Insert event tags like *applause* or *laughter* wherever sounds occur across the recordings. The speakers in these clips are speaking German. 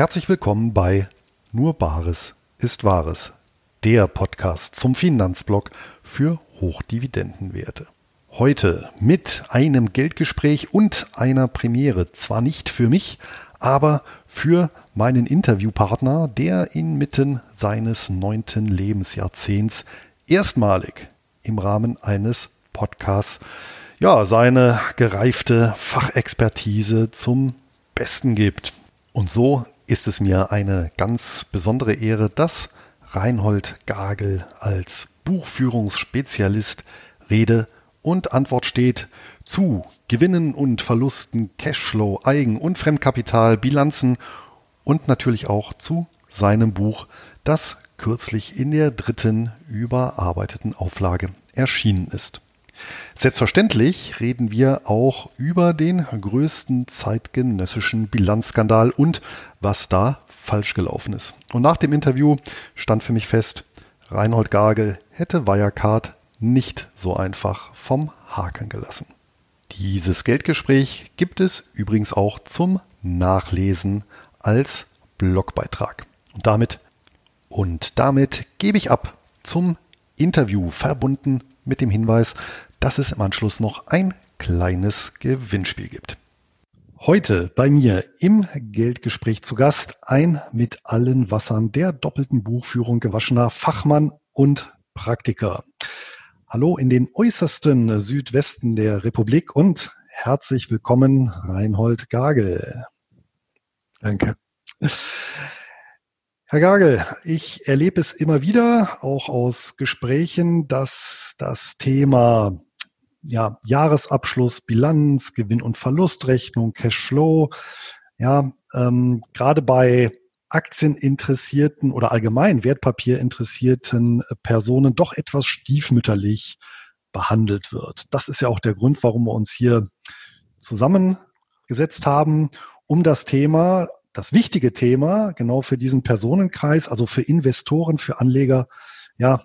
Herzlich willkommen bei Nur Bares ist Wahres, der Podcast zum Finanzblock für Hochdividendenwerte. Heute mit einem Geldgespräch und einer Premiere. Zwar nicht für mich, aber für meinen Interviewpartner, der inmitten seines neunten Lebensjahrzehnts erstmalig im Rahmen eines Podcasts ja, seine gereifte Fachexpertise zum Besten gibt. Und so ist es mir eine ganz besondere Ehre, dass Reinhold Gagel als Buchführungsspezialist Rede und Antwort steht zu Gewinnen und Verlusten, Cashflow, Eigen- und Fremdkapital, Bilanzen und natürlich auch zu seinem Buch, das kürzlich in der dritten überarbeiteten Auflage erschienen ist. Selbstverständlich reden wir auch über den größten zeitgenössischen Bilanzskandal und was da falsch gelaufen ist. Und nach dem Interview stand für mich fest, Reinhold Gagel hätte Wirecard nicht so einfach vom Haken gelassen. Dieses Geldgespräch gibt es übrigens auch zum Nachlesen als Blogbeitrag. Und damit und damit gebe ich ab zum Interview verbunden mit dem Hinweis, dass es im Anschluss noch ein kleines Gewinnspiel gibt. Heute bei mir im Geldgespräch zu Gast ein mit allen Wassern der doppelten Buchführung gewaschener Fachmann und Praktiker. Hallo in den äußersten Südwesten der Republik und herzlich willkommen Reinhold Gagel. Danke. Herr Gagel, ich erlebe es immer wieder, auch aus Gesprächen, dass das Thema ja, Jahresabschluss, Bilanz, Gewinn- und Verlustrechnung, Cashflow, ja, ähm, gerade bei aktieninteressierten oder allgemein wertpapierinteressierten Personen doch etwas stiefmütterlich behandelt wird. Das ist ja auch der Grund, warum wir uns hier zusammengesetzt haben, um das Thema das wichtige Thema genau für diesen Personenkreis, also für Investoren, für Anleger, ja,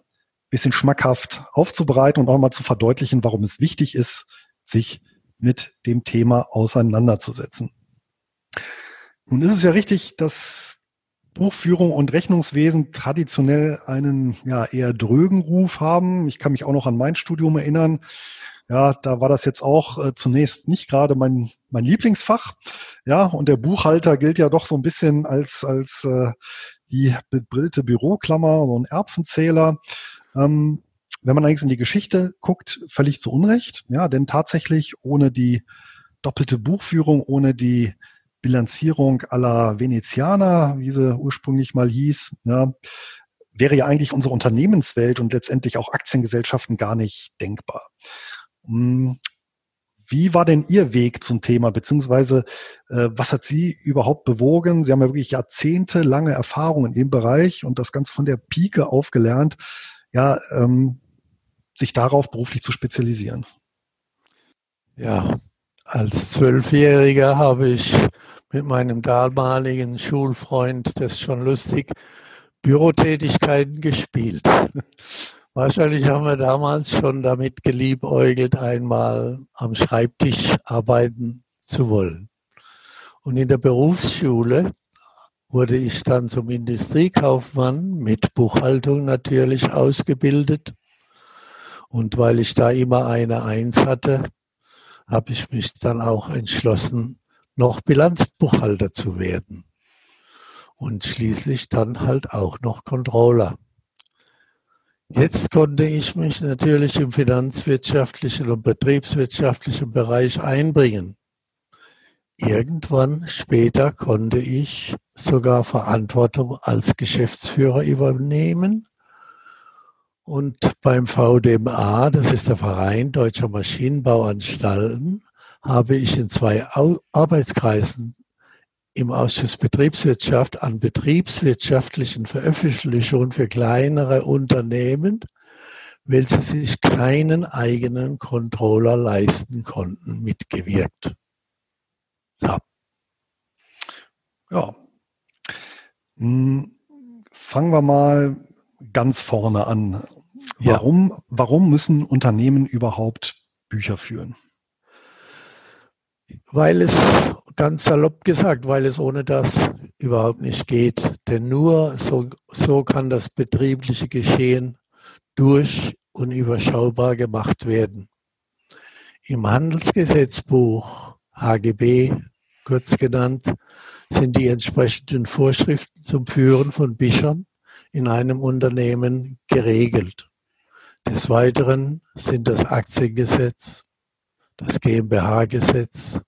bisschen schmackhaft aufzubereiten und auch mal zu verdeutlichen, warum es wichtig ist, sich mit dem Thema auseinanderzusetzen. Nun ist es ja richtig, dass Buchführung und Rechnungswesen traditionell einen ja eher drögen Ruf haben. Ich kann mich auch noch an mein Studium erinnern. Ja, da war das jetzt auch äh, zunächst nicht gerade mein, mein Lieblingsfach. Ja, und der Buchhalter gilt ja doch so ein bisschen als, als äh, die bebrillte Büroklammer, so ein Erbsenzähler. Ähm, wenn man allerdings in die Geschichte guckt, völlig zu Unrecht. Ja, denn tatsächlich ohne die doppelte Buchführung, ohne die Bilanzierung aller Venezianer, wie sie ursprünglich mal hieß, ja, wäre ja eigentlich unsere Unternehmenswelt und letztendlich auch Aktiengesellschaften gar nicht denkbar. Hm, wie war denn Ihr Weg zum Thema, beziehungsweise äh, was hat Sie überhaupt bewogen? Sie haben ja wirklich jahrzehntelange Erfahrung in dem Bereich und das Ganze von der Pike aufgelernt, ja, ähm, sich darauf beruflich zu spezialisieren. Ja, als Zwölfjähriger habe ich mit meinem damaligen Schulfreund, das ist schon lustig, Bürotätigkeiten gespielt. *laughs* Wahrscheinlich haben wir damals schon damit geliebäugelt, einmal am Schreibtisch arbeiten zu wollen. Und in der Berufsschule wurde ich dann zum Industriekaufmann mit Buchhaltung natürlich ausgebildet. Und weil ich da immer eine Eins hatte, habe ich mich dann auch entschlossen, noch Bilanzbuchhalter zu werden. Und schließlich dann halt auch noch Controller. Jetzt konnte ich mich natürlich im finanzwirtschaftlichen und betriebswirtschaftlichen Bereich einbringen. Irgendwann später konnte ich sogar Verantwortung als Geschäftsführer übernehmen. Und beim VDMA, das ist der Verein Deutscher Maschinenbauanstalten, habe ich in zwei Arbeitskreisen im Ausschuss Betriebswirtschaft an betriebswirtschaftlichen Veröffentlichungen für kleinere Unternehmen, welche sich keinen eigenen Controller leisten konnten, mitgewirkt. So. Ja. Hm, fangen wir mal ganz vorne an. Warum, ja. warum müssen Unternehmen überhaupt Bücher führen? weil es, ganz salopp gesagt, weil es ohne das überhaupt nicht geht. Denn nur so, so kann das betriebliche Geschehen durch und überschaubar gemacht werden. Im Handelsgesetzbuch HGB, kurz genannt, sind die entsprechenden Vorschriften zum Führen von Bischern in einem Unternehmen geregelt. Des Weiteren sind das Aktiengesetz, das GmbH-Gesetz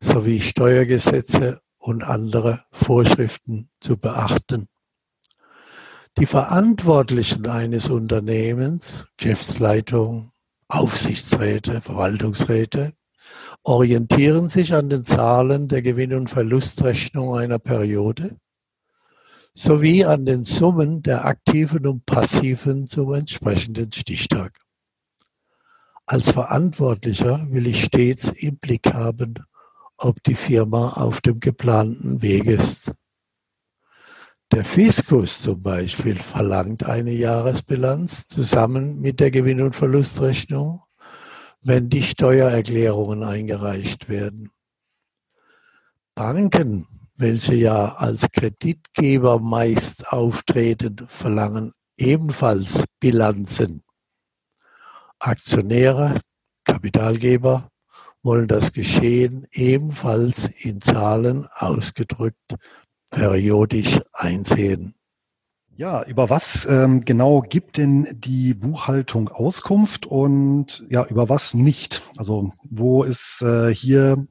sowie Steuergesetze und andere Vorschriften zu beachten. Die Verantwortlichen eines Unternehmens, Geschäftsleitung, Aufsichtsräte, Verwaltungsräte, orientieren sich an den Zahlen der Gewinn- und Verlustrechnung einer Periode sowie an den Summen der aktiven und passiven zum entsprechenden Stichtag. Als Verantwortlicher will ich stets im Blick haben, ob die Firma auf dem geplanten Weg ist. Der Fiskus zum Beispiel verlangt eine Jahresbilanz zusammen mit der Gewinn- und Verlustrechnung, wenn die Steuererklärungen eingereicht werden. Banken, welche ja als Kreditgeber meist auftreten, verlangen ebenfalls Bilanzen. Aktionäre, Kapitalgeber wollen das Geschehen ebenfalls in Zahlen ausgedrückt periodisch einsehen. Ja, über was ähm, genau gibt denn die Buchhaltung Auskunft und ja, über was nicht? Also wo ist äh, hier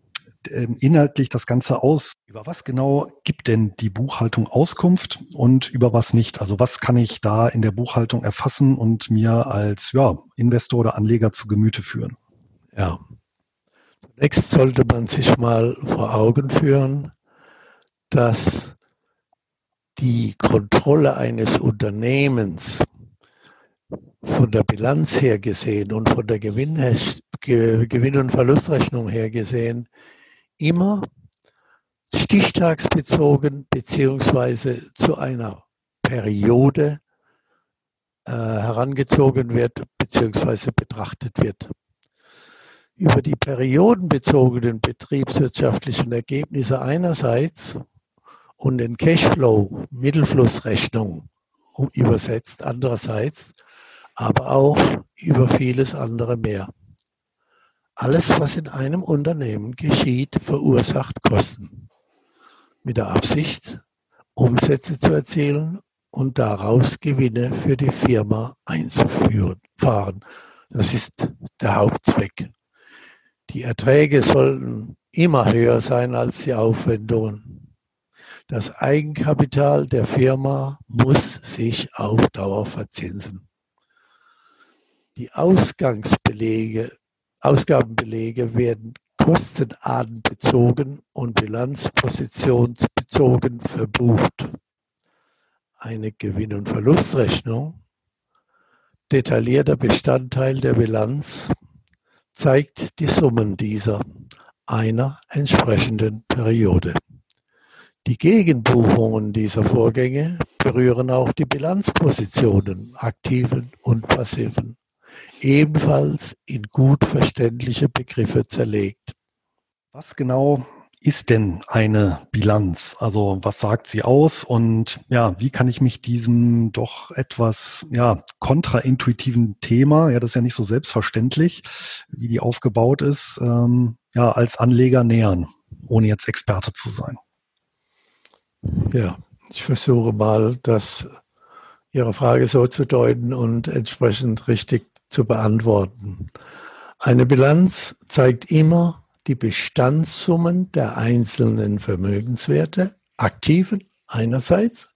äh, inhaltlich das Ganze aus? Über was genau gibt denn die Buchhaltung Auskunft und über was nicht? Also was kann ich da in der Buchhaltung erfassen und mir als ja, Investor oder Anleger zu Gemüte führen? Ja. Zunächst sollte man sich mal vor Augen führen, dass die Kontrolle eines Unternehmens von der Bilanz her gesehen und von der Gewinn, und Verlustrechnung her gesehen immer stichtagsbezogen beziehungsweise zu einer Periode äh, herangezogen wird beziehungsweise betrachtet wird. Über die periodenbezogenen betriebswirtschaftlichen Ergebnisse einerseits und den Cashflow, Mittelflussrechnung übersetzt andererseits, aber auch über vieles andere mehr. Alles, was in einem Unternehmen geschieht, verursacht Kosten. Mit der Absicht, Umsätze zu erzielen und daraus Gewinne für die Firma einzuführen, fahren. Das ist der Hauptzweck. Die Erträge sollten immer höher sein als die Aufwendungen. Das Eigenkapital der Firma muss sich auf Dauer verzinsen. Die Ausgangsbelege, Ausgabenbelege werden kostenartenbezogen und bilanzpositionsbezogen verbucht. Eine Gewinn- und Verlustrechnung, detaillierter Bestandteil der Bilanz, zeigt die Summen dieser einer entsprechenden Periode. Die Gegenbuchungen dieser Vorgänge berühren auch die Bilanzpositionen, aktiven und passiven, ebenfalls in gut verständliche Begriffe zerlegt. Was genau ist denn eine Bilanz? Also was sagt sie aus und ja, wie kann ich mich diesem doch etwas ja kontraintuitiven Thema, ja, das ist ja nicht so selbstverständlich, wie die aufgebaut ist, ähm, ja, als Anleger nähern, ohne jetzt Experte zu sein? Ja, ich versuche mal, das Ihre Frage so zu deuten und entsprechend richtig zu beantworten. Eine Bilanz zeigt immer die Bestandssummen der einzelnen Vermögenswerte, aktiven einerseits,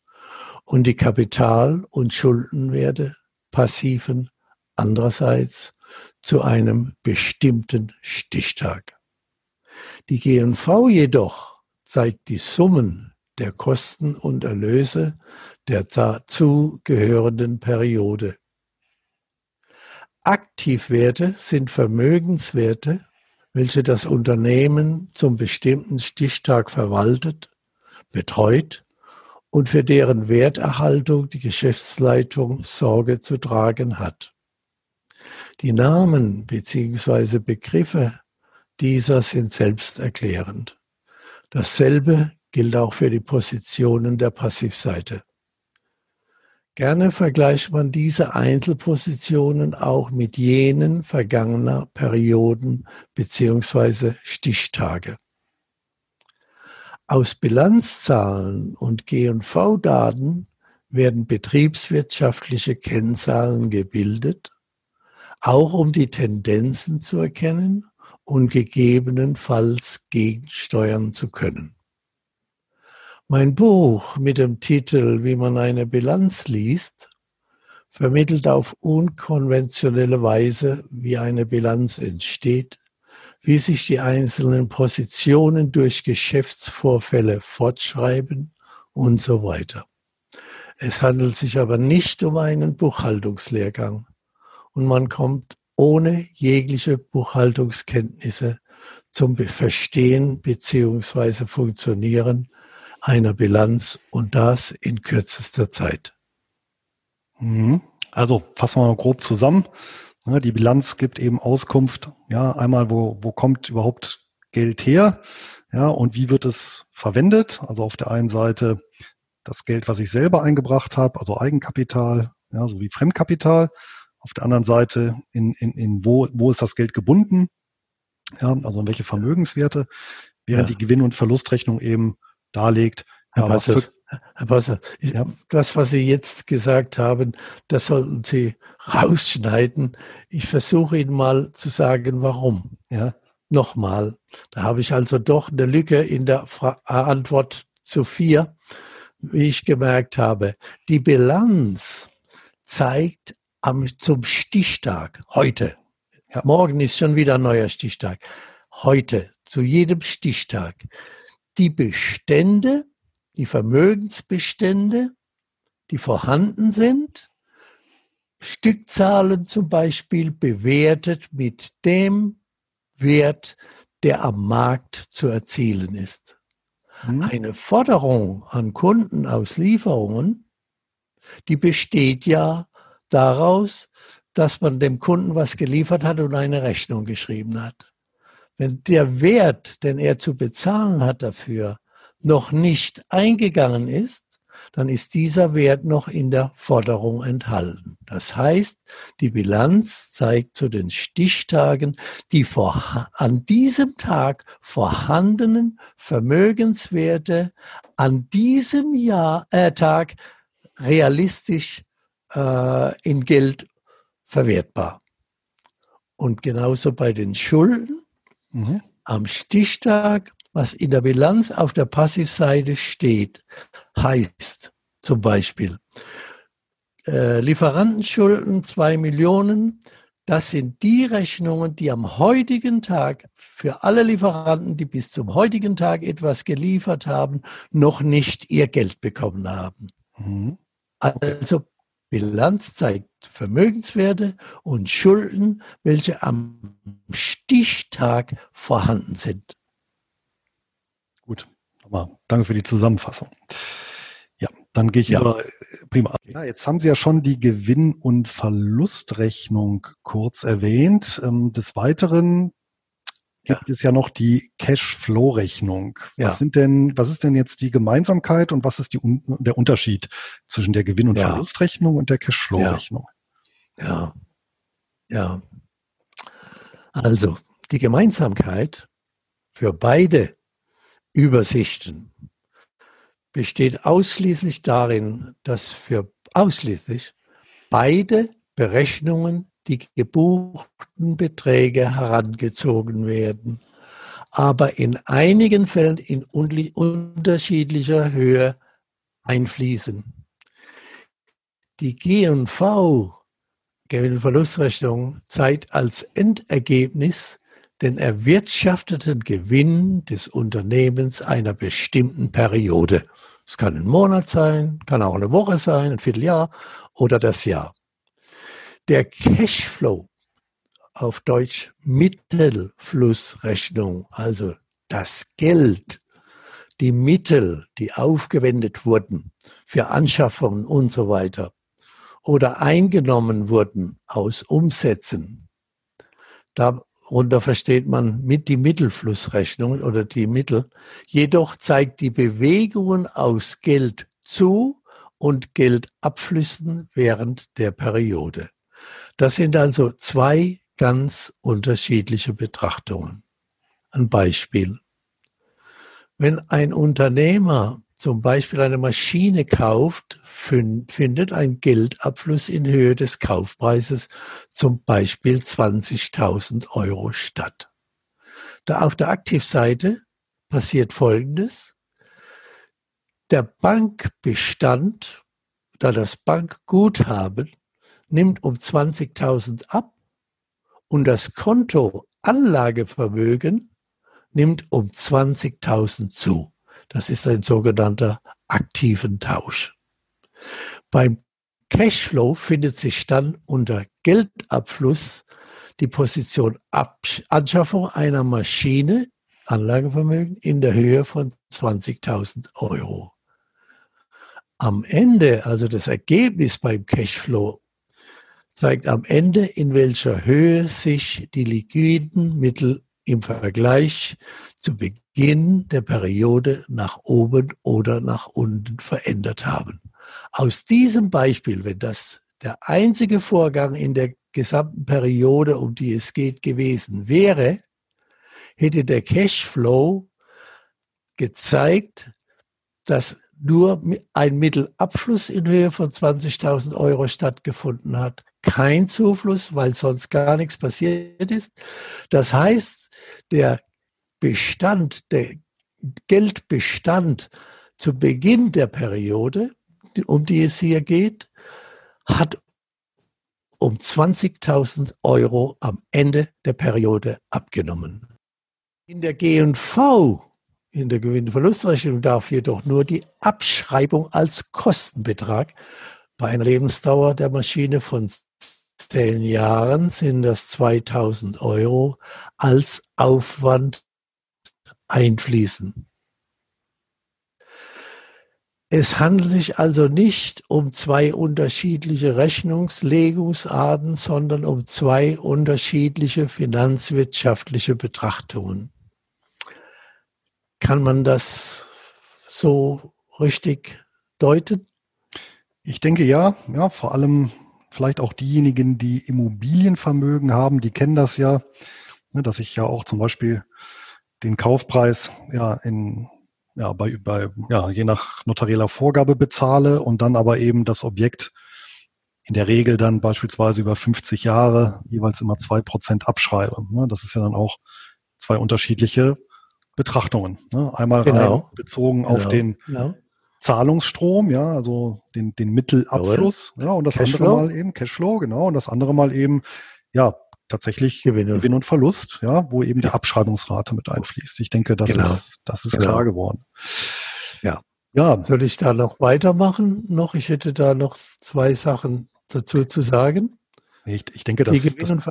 und die Kapital- und Schuldenwerte, passiven andererseits, zu einem bestimmten Stichtag. Die GNV jedoch zeigt die Summen der Kosten und Erlöse der dazu gehörenden Periode. Aktivwerte sind Vermögenswerte, welche das Unternehmen zum bestimmten Stichtag verwaltet, betreut und für deren Werterhaltung die Geschäftsleitung Sorge zu tragen hat. Die Namen bzw. Begriffe dieser sind selbsterklärend. Dasselbe gilt auch für die Positionen der Passivseite. Gerne vergleicht man diese Einzelpositionen auch mit jenen vergangener Perioden beziehungsweise Stichtage. Aus Bilanzzahlen und G&V-Daten werden betriebswirtschaftliche Kennzahlen gebildet, auch um die Tendenzen zu erkennen und gegebenenfalls gegensteuern zu können. Mein Buch mit dem Titel Wie man eine Bilanz liest vermittelt auf unkonventionelle Weise, wie eine Bilanz entsteht, wie sich die einzelnen Positionen durch Geschäftsvorfälle fortschreiben und so weiter. Es handelt sich aber nicht um einen Buchhaltungslehrgang und man kommt ohne jegliche Buchhaltungskenntnisse zum Verstehen beziehungsweise Funktionieren einer Bilanz und das in kürzester Zeit. Mhm. Also fassen wir mal grob zusammen. Die Bilanz gibt eben Auskunft, ja, einmal, wo, wo kommt überhaupt Geld her, ja, und wie wird es verwendet? Also auf der einen Seite das Geld, was ich selber eingebracht habe, also Eigenkapital, ja, sowie Fremdkapital. Auf der anderen Seite, in, in, in wo, wo ist das Geld gebunden? Ja, also in welche Vermögenswerte, während ja. die Gewinn- und Verlustrechnung eben darlegt. Herr ja, Bassers, Herr Basser, ich, ja. das, was Sie jetzt gesagt haben, das sollten Sie rausschneiden. Ich versuche Ihnen mal zu sagen, warum. Ja. Nochmal. Da habe ich also doch eine Lücke in der Fra Antwort zu vier, wie ich gemerkt habe. Die Bilanz zeigt am, zum Stichtag, heute. Ja. Morgen ist schon wieder ein neuer Stichtag. Heute, zu jedem Stichtag die Bestände, die Vermögensbestände, die vorhanden sind, Stückzahlen zum Beispiel bewertet mit dem Wert, der am Markt zu erzielen ist. Mhm. Eine Forderung an Kunden aus Lieferungen, die besteht ja daraus, dass man dem Kunden was geliefert hat und eine Rechnung geschrieben hat. Wenn der Wert, den er zu bezahlen hat dafür, noch nicht eingegangen ist, dann ist dieser Wert noch in der Forderung enthalten. Das heißt, die Bilanz zeigt zu den Stichtagen die vor, an diesem Tag vorhandenen Vermögenswerte an diesem Jahr, äh, Tag realistisch äh, in Geld verwertbar. Und genauso bei den Schulden Mhm. Am Stichtag, was in der Bilanz auf der Passivseite steht, heißt zum Beispiel äh, Lieferantenschulden zwei Millionen. Das sind die Rechnungen, die am heutigen Tag für alle Lieferanten, die bis zum heutigen Tag etwas geliefert haben, noch nicht ihr Geld bekommen haben. Mhm. Also Bilanz zeigt Vermögenswerte und Schulden, welche am Stichtag vorhanden sind. Gut, aber danke für die Zusammenfassung. Ja, dann gehe ich ja. über prima. Ja, jetzt haben Sie ja schon die Gewinn- und Verlustrechnung kurz erwähnt. Ähm, des Weiteren gibt ja. es ja noch die Cashflow-Rechnung. Ja. Was sind denn, was ist denn jetzt die Gemeinsamkeit und was ist die, der Unterschied zwischen der Gewinn- und. Verlustrechnung und der Cashflow-Rechnung? Ja. ja. Also, die Gemeinsamkeit für beide Übersichten besteht ausschließlich darin, dass für ausschließlich beide Berechnungen die gebuchten Beträge herangezogen werden, aber in einigen Fällen in unterschiedlicher Höhe einfließen. Die G&V, Gewinn- und Verlustrechnung, zeigt als Endergebnis den erwirtschafteten Gewinn des Unternehmens einer bestimmten Periode. Es kann ein Monat sein, kann auch eine Woche sein, ein Vierteljahr oder das Jahr. Der Cashflow, auf Deutsch Mittelflussrechnung, also das Geld, die Mittel, die aufgewendet wurden für Anschaffungen und so weiter oder eingenommen wurden aus Umsätzen, da darunter versteht man mit die Mittelflussrechnung oder die Mittel. Jedoch zeigt die Bewegungen aus Geld zu und Geldabflüssen während der Periode. Das sind also zwei ganz unterschiedliche Betrachtungen. Ein Beispiel. Wenn ein Unternehmer zum Beispiel eine Maschine kauft, findet ein Geldabfluss in Höhe des Kaufpreises zum Beispiel 20.000 Euro statt. Da auf der Aktivseite passiert Folgendes. Der Bankbestand da das Bankguthaben nimmt um 20.000 ab und das Konto Anlagevermögen nimmt um 20.000 zu. Das ist ein sogenannter aktiven Tausch. Beim Cashflow findet sich dann unter Geldabfluss die Position Anschaffung einer Maschine, Anlagevermögen, in der Höhe von 20.000 Euro. Am Ende, also das Ergebnis beim Cashflow, zeigt am Ende, in welcher Höhe sich die liquiden Mittel im Vergleich zu Beginn der Periode nach oben oder nach unten verändert haben. Aus diesem Beispiel, wenn das der einzige Vorgang in der gesamten Periode, um die es geht, gewesen wäre, hätte der Cashflow gezeigt, dass nur ein Mittelabfluss in Höhe von 20.000 Euro stattgefunden hat, kein Zufluss, weil sonst gar nichts passiert ist. Das heißt, der Bestand, der Geldbestand zu Beginn der Periode, um die es hier geht, hat um 20.000 Euro am Ende der Periode abgenommen. In der G&V, in der Gewinn-Verlustrechnung, darf jedoch nur die Abschreibung als Kostenbetrag bei einer Lebensdauer der Maschine von zehn Jahren sind das 2000 Euro als Aufwand einfließen. Es handelt sich also nicht um zwei unterschiedliche Rechnungslegungsarten, sondern um zwei unterschiedliche finanzwirtschaftliche Betrachtungen. Kann man das so richtig deuten? Ich denke ja, ja, vor allem vielleicht auch diejenigen, die Immobilienvermögen haben, die kennen das ja, ne, dass ich ja auch zum Beispiel den Kaufpreis ja in ja, bei, bei, ja, je nach notarieller Vorgabe bezahle und dann aber eben das Objekt in der Regel dann beispielsweise über 50 Jahre jeweils immer zwei Prozent abschreibe. Ne? Das ist ja dann auch zwei unterschiedliche Betrachtungen. Ne? Einmal genau. bezogen genau. auf den genau. Zahlungsstrom, ja, also den, den Mittelabfluss, ja, und das Cashflow. andere Mal eben Cashflow, genau, und das andere Mal eben, ja, tatsächlich Gewinn und, Gewinn und Verlust, ja, wo eben ja. die Abschreibungsrate mit einfließt. Ich denke, das genau. ist, das ist genau. klar geworden. Ja. Ja. Soll ich da noch weitermachen? Noch, ich hätte da noch zwei Sachen dazu zu sagen. Ich, ich denke, das, die Gewinn- und,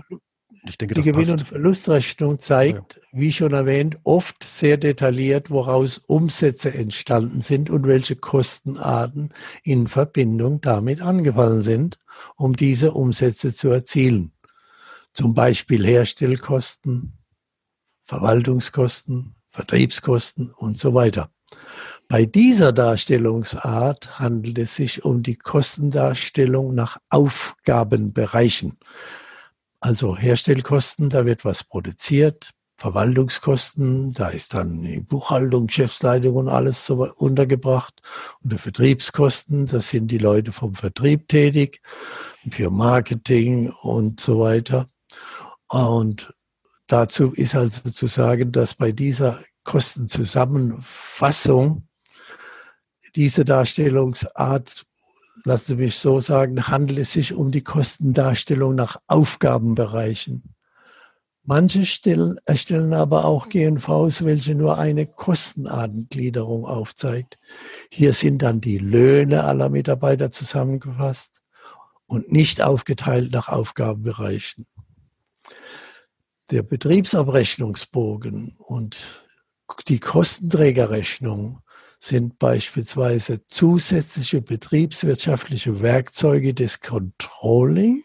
ich denke, die Gewinn- und Verlustrechnung zeigt, ja. wie schon erwähnt, oft sehr detailliert, woraus Umsätze entstanden sind und welche Kostenarten in Verbindung damit angefallen sind, um diese Umsätze zu erzielen zum Beispiel Herstellkosten, Verwaltungskosten, Vertriebskosten und so weiter. Bei dieser Darstellungsart handelt es sich um die Kostendarstellung nach Aufgabenbereichen. Also Herstellkosten, da wird was produziert, Verwaltungskosten, da ist dann die Buchhaltung, Geschäftsleitung und alles so untergebracht. Und die Vertriebskosten, das sind die Leute vom Vertrieb tätig, für Marketing und so weiter. Und dazu ist also zu sagen, dass bei dieser Kostenzusammenfassung diese Darstellungsart, lassen Sie mich so sagen, handelt es sich um die Kostendarstellung nach Aufgabenbereichen. Manche stellen, erstellen aber auch GNVs, welche nur eine Kostenartengliederung aufzeigt. Hier sind dann die Löhne aller Mitarbeiter zusammengefasst und nicht aufgeteilt nach Aufgabenbereichen der Betriebsabrechnungsbogen und die Kostenträgerrechnung sind beispielsweise zusätzliche betriebswirtschaftliche Werkzeuge des Controlling,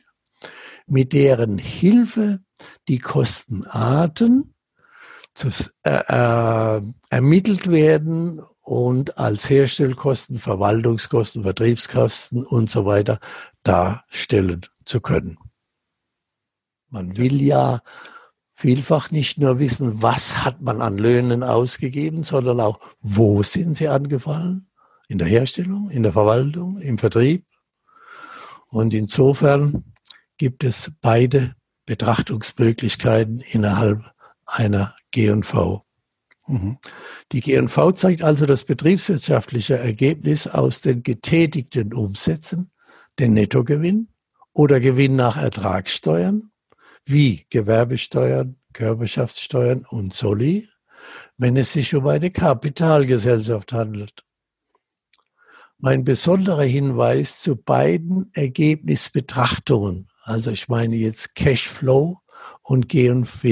mit deren Hilfe die Kostenarten zu, äh, äh, ermittelt werden und als Herstellkosten, Verwaltungskosten, Vertriebskosten und so weiter darstellen zu können. Man will ja vielfach nicht nur wissen, was hat man an Löhnen ausgegeben, sondern auch, wo sind sie angefallen? In der Herstellung, in der Verwaltung, im Vertrieb. Und insofern gibt es beide Betrachtungsmöglichkeiten innerhalb einer G&V. Mhm. Die G&V zeigt also das betriebswirtschaftliche Ergebnis aus den getätigten Umsätzen, den Nettogewinn oder Gewinn nach Ertragssteuern, wie Gewerbesteuern, Körperschaftssteuern und Soli, wenn es sich um eine Kapitalgesellschaft handelt. Mein besonderer Hinweis zu beiden Ergebnisbetrachtungen, also ich meine jetzt Cashflow und G&V.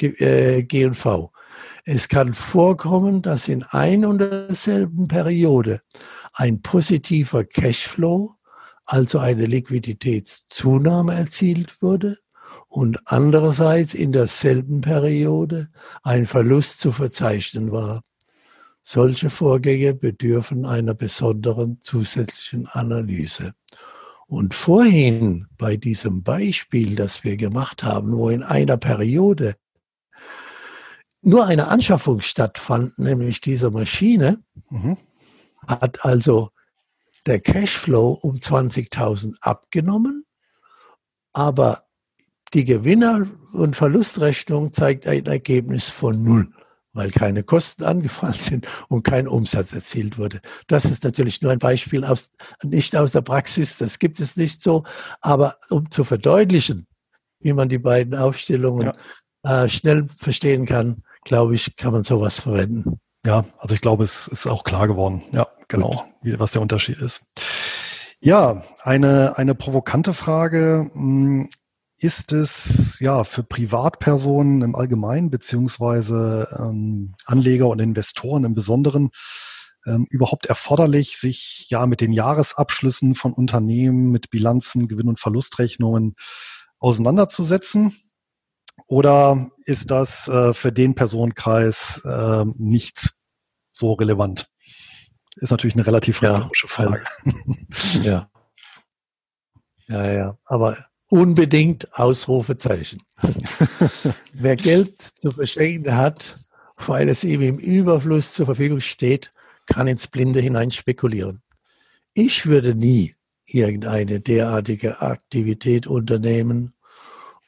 Äh, es kann vorkommen, dass in ein und derselben Periode ein positiver Cashflow, also eine Liquiditätszunahme erzielt wurde und andererseits in derselben Periode ein Verlust zu verzeichnen war. Solche Vorgänge bedürfen einer besonderen zusätzlichen Analyse. Und vorhin bei diesem Beispiel, das wir gemacht haben, wo in einer Periode nur eine Anschaffung stattfand, nämlich diese Maschine, mhm. hat also der Cashflow um 20.000 abgenommen, aber die Gewinner- und Verlustrechnung zeigt ein Ergebnis von null, weil keine Kosten angefallen sind und kein Umsatz erzielt wurde. Das ist natürlich nur ein Beispiel aus, nicht aus der Praxis, das gibt es nicht so, aber um zu verdeutlichen, wie man die beiden Aufstellungen ja. äh, schnell verstehen kann, glaube ich, kann man sowas verwenden. Ja, also ich glaube, es ist auch klar geworden, ja, genau, wie, was der Unterschied ist. Ja, eine, eine provokante Frage. Ist es ja für Privatpersonen im Allgemeinen beziehungsweise ähm, Anleger und Investoren im Besonderen ähm, überhaupt erforderlich, sich ja mit den Jahresabschlüssen von Unternehmen, mit Bilanzen, Gewinn- und Verlustrechnungen auseinanderzusetzen? Oder ist das äh, für den Personenkreis äh, nicht so relevant? Ist natürlich eine relativ rhetorische ja, Frage. Ja. Ja, ja. Aber unbedingt Ausrufezeichen. *laughs* Wer Geld zu verschenken hat, weil es ihm im Überfluss zur Verfügung steht, kann ins Blinde hinein spekulieren. Ich würde nie irgendeine derartige Aktivität unternehmen,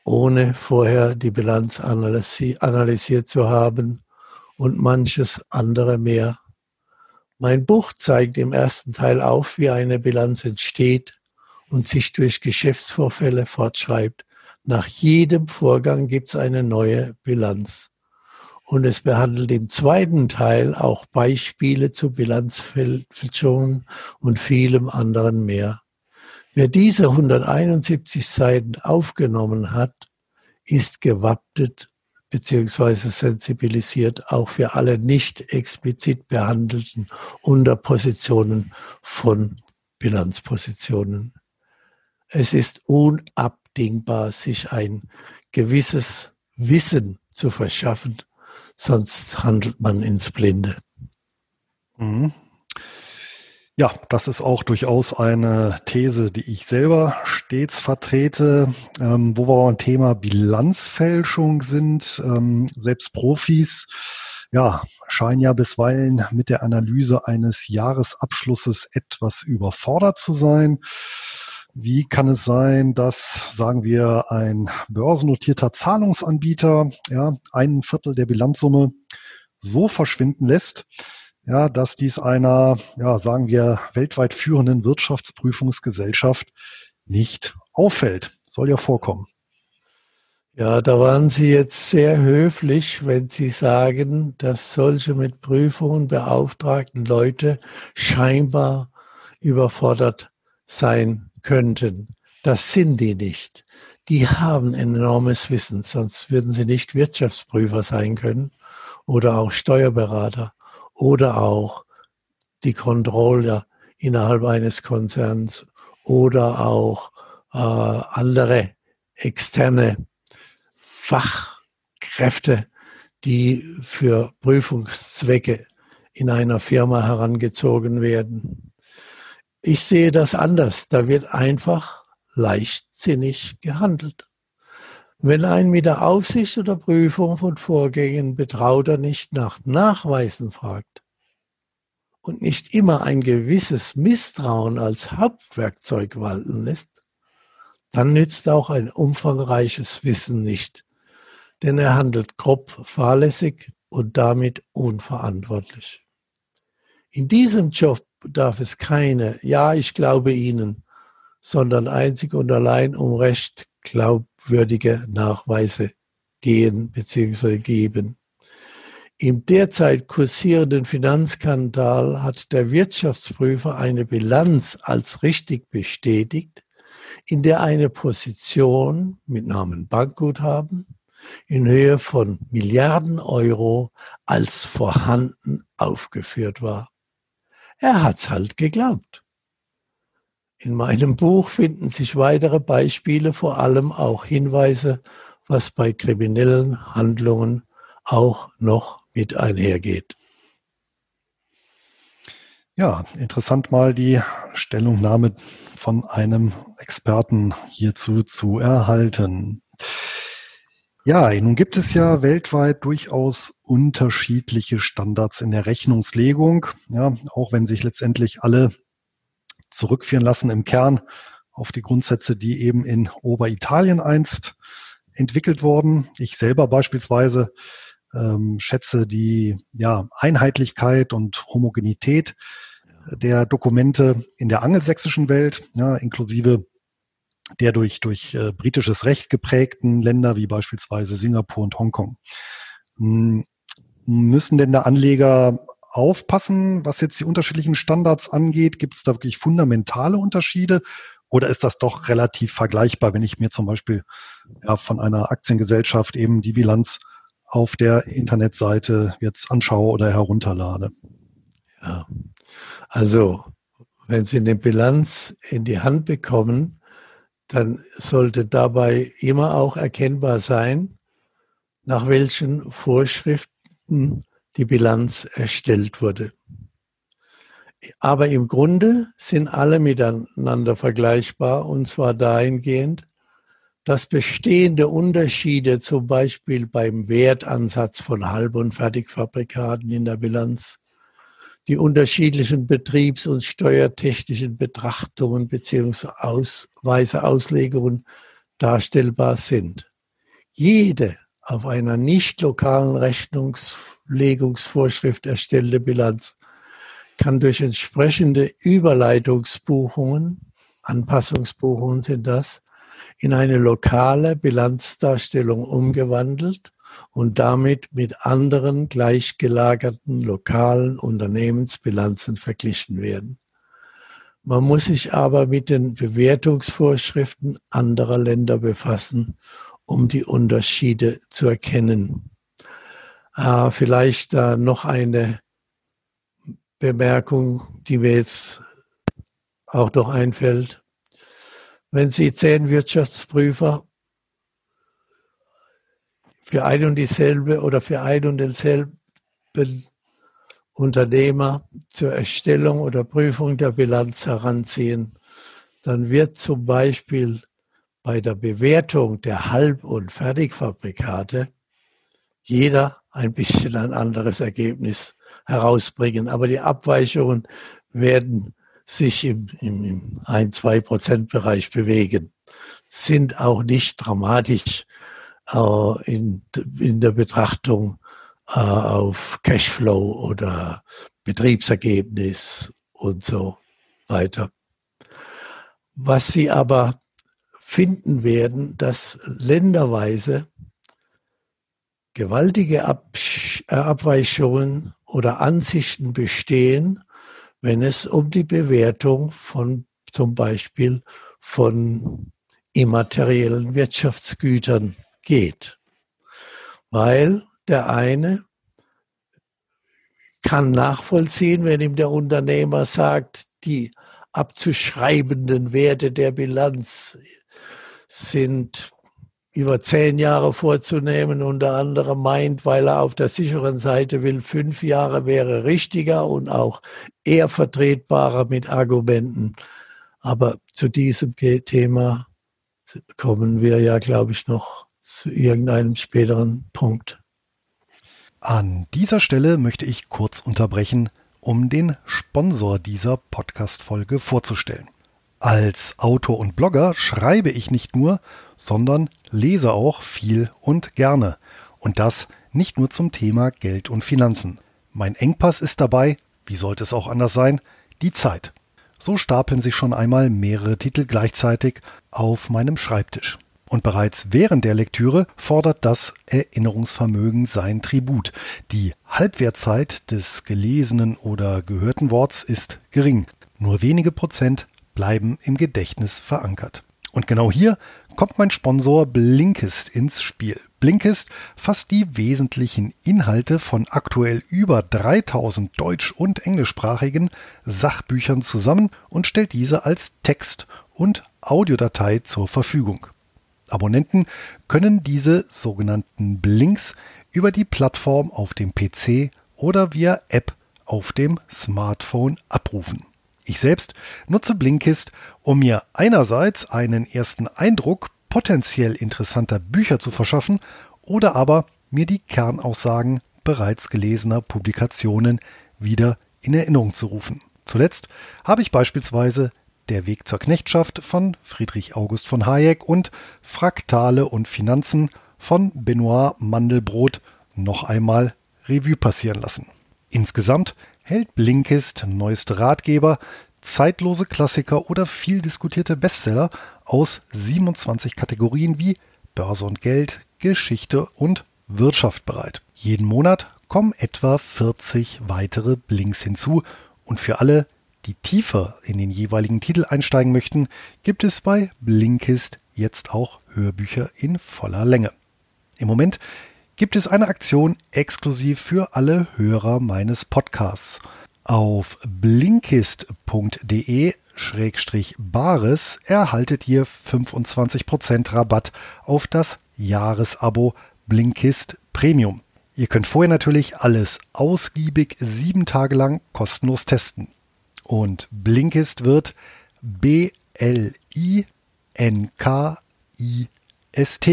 ohne vorher die Bilanz analysiert zu haben und manches andere mehr. Mein Buch zeigt im ersten Teil auf, wie eine Bilanz entsteht und sich durch Geschäftsvorfälle fortschreibt. Nach jedem Vorgang gibt es eine neue Bilanz. Und es behandelt im zweiten Teil auch Beispiele zu Bilanzfälschungen und vielem anderen mehr. Wer diese 171 Seiten aufgenommen hat, ist gewappnet bzw. sensibilisiert auch für alle nicht explizit behandelten Unterpositionen von Bilanzpositionen. Es ist unabdingbar, sich ein gewisses Wissen zu verschaffen, sonst handelt man ins Blinde. Mhm. Ja, das ist auch durchaus eine These, die ich selber stets vertrete, ähm, wo wir beim Thema Bilanzfälschung sind. Ähm, selbst Profis, ja, scheinen ja bisweilen mit der Analyse eines Jahresabschlusses etwas überfordert zu sein. Wie kann es sein, dass, sagen wir, ein börsennotierter Zahlungsanbieter ja, ein Viertel der Bilanzsumme so verschwinden lässt, ja, dass dies einer, ja, sagen wir, weltweit führenden Wirtschaftsprüfungsgesellschaft nicht auffällt. Soll ja vorkommen. Ja, da waren Sie jetzt sehr höflich, wenn Sie sagen, dass solche mit Prüfungen beauftragten Leute scheinbar überfordert sein könnten. Das sind die nicht. Die haben enormes Wissen, sonst würden sie nicht Wirtschaftsprüfer sein können oder auch Steuerberater oder auch die Controller innerhalb eines Konzerns oder auch äh, andere externe Fachkräfte, die für Prüfungszwecke in einer Firma herangezogen werden. Ich sehe das anders. Da wird einfach leichtsinnig gehandelt. Wenn ein mit der Aufsicht oder Prüfung von Vorgängen Betrauter nicht nach Nachweisen fragt und nicht immer ein gewisses Misstrauen als Hauptwerkzeug walten lässt, dann nützt auch ein umfangreiches Wissen nicht, denn er handelt grob fahrlässig und damit unverantwortlich. In diesem Job darf es keine, ja, ich glaube Ihnen, sondern einzig und allein um recht glaubwürdige Nachweise gehen bzw. geben. Im derzeit kursierenden Finanzskandal hat der Wirtschaftsprüfer eine Bilanz als richtig bestätigt, in der eine Position mit Namen Bankguthaben in Höhe von Milliarden Euro als vorhanden aufgeführt war. Er hat's halt geglaubt. In meinem Buch finden sich weitere Beispiele, vor allem auch Hinweise, was bei kriminellen Handlungen auch noch mit einhergeht. Ja, interessant mal die Stellungnahme von einem Experten hierzu zu erhalten. Ja, nun gibt es ja weltweit durchaus unterschiedliche Standards in der Rechnungslegung, ja, auch wenn sich letztendlich alle zurückführen lassen im Kern auf die Grundsätze, die eben in Oberitalien einst entwickelt wurden. Ich selber beispielsweise ähm, schätze die ja, Einheitlichkeit und Homogenität der Dokumente in der angelsächsischen Welt, ja, inklusive der durch, durch äh, britisches Recht geprägten Länder wie beispielsweise Singapur und Hongkong. Müssen denn der Anleger aufpassen, was jetzt die unterschiedlichen Standards angeht? Gibt es da wirklich fundamentale Unterschiede? Oder ist das doch relativ vergleichbar, wenn ich mir zum Beispiel ja, von einer Aktiengesellschaft eben die Bilanz auf der Internetseite jetzt anschaue oder herunterlade? Ja, also wenn Sie eine Bilanz in die Hand bekommen, dann sollte dabei immer auch erkennbar sein, nach welchen Vorschriften die Bilanz erstellt wurde. Aber im Grunde sind alle miteinander vergleichbar und zwar dahingehend, dass bestehende Unterschiede zum Beispiel beim Wertansatz von Halb- und Fertigfabrikaten in der Bilanz die unterschiedlichen betriebs- und steuertechnischen Betrachtungen bzw. Auslegungen darstellbar sind. Jede auf einer nicht lokalen Rechnungslegungsvorschrift erstellte Bilanz kann durch entsprechende Überleitungsbuchungen, Anpassungsbuchungen sind das, in eine lokale Bilanzdarstellung umgewandelt und damit mit anderen gleichgelagerten lokalen Unternehmensbilanzen verglichen werden. Man muss sich aber mit den Bewertungsvorschriften anderer Länder befassen, um die Unterschiede zu erkennen. Äh, vielleicht äh, noch eine Bemerkung, die mir jetzt auch noch einfällt. Wenn Sie zehn Wirtschaftsprüfer für ein und dieselbe oder für ein und denselben Unternehmer zur Erstellung oder Prüfung der Bilanz heranziehen, dann wird zum Beispiel bei der Bewertung der Halb- und Fertigfabrikate jeder ein bisschen ein anderes Ergebnis herausbringen. Aber die Abweichungen werden sich im, im, im 1-2-Prozent-Bereich bewegen, sind auch nicht dramatisch äh, in, in der Betrachtung äh, auf Cashflow oder Betriebsergebnis und so weiter. Was Sie aber finden werden, dass länderweise gewaltige äh, Abweichungen oder Ansichten bestehen, wenn es um die Bewertung von zum Beispiel von immateriellen Wirtschaftsgütern geht. Weil der eine kann nachvollziehen, wenn ihm der Unternehmer sagt, die abzuschreibenden Werte der Bilanz sind über zehn Jahre vorzunehmen, unter anderem meint, weil er auf der sicheren Seite will, fünf Jahre wäre richtiger und auch eher vertretbarer mit Argumenten. Aber zu diesem Thema kommen wir ja, glaube ich, noch zu irgendeinem späteren Punkt. An dieser Stelle möchte ich kurz unterbrechen, um den Sponsor dieser Podcast-Folge vorzustellen. Als Autor und Blogger schreibe ich nicht nur, sondern lese auch viel und gerne. Und das nicht nur zum Thema Geld und Finanzen. Mein Engpass ist dabei, wie sollte es auch anders sein, die Zeit. So stapeln sich schon einmal mehrere Titel gleichzeitig auf meinem Schreibtisch. Und bereits während der Lektüre fordert das Erinnerungsvermögen sein Tribut. Die Halbwertzeit des gelesenen oder gehörten Worts ist gering. Nur wenige Prozent bleiben im Gedächtnis verankert. Und genau hier kommt mein Sponsor Blinkist ins Spiel. Blinkist fasst die wesentlichen Inhalte von aktuell über 3000 deutsch- und englischsprachigen Sachbüchern zusammen und stellt diese als Text- und Audiodatei zur Verfügung. Abonnenten können diese sogenannten Blinks über die Plattform auf dem PC oder via App auf dem Smartphone abrufen. Ich selbst nutze Blinkist, um mir einerseits einen ersten Eindruck potenziell interessanter Bücher zu verschaffen oder aber mir die Kernaussagen bereits gelesener Publikationen wieder in Erinnerung zu rufen. Zuletzt habe ich beispielsweise der Weg zur Knechtschaft von Friedrich August von Hayek und Fraktale und Finanzen von Benoit Mandelbrot noch einmal Revue passieren lassen. Insgesamt hält Blinkist neueste Ratgeber, zeitlose Klassiker oder viel diskutierte Bestseller aus 27 Kategorien wie Börse und Geld, Geschichte und Wirtschaft bereit. Jeden Monat kommen etwa 40 weitere Blinks hinzu und für alle, die tiefer in den jeweiligen Titel einsteigen möchten, gibt es bei Blinkist jetzt auch Hörbücher in voller Länge. Im Moment gibt es eine Aktion exklusiv für alle Hörer meines Podcasts. Auf blinkist.de Bares erhaltet ihr 25% Rabatt auf das Jahresabo Blinkist Premium. Ihr könnt vorher natürlich alles ausgiebig sieben Tage lang kostenlos testen. Und Blinkist wird B-L-I-N-K-I-S-T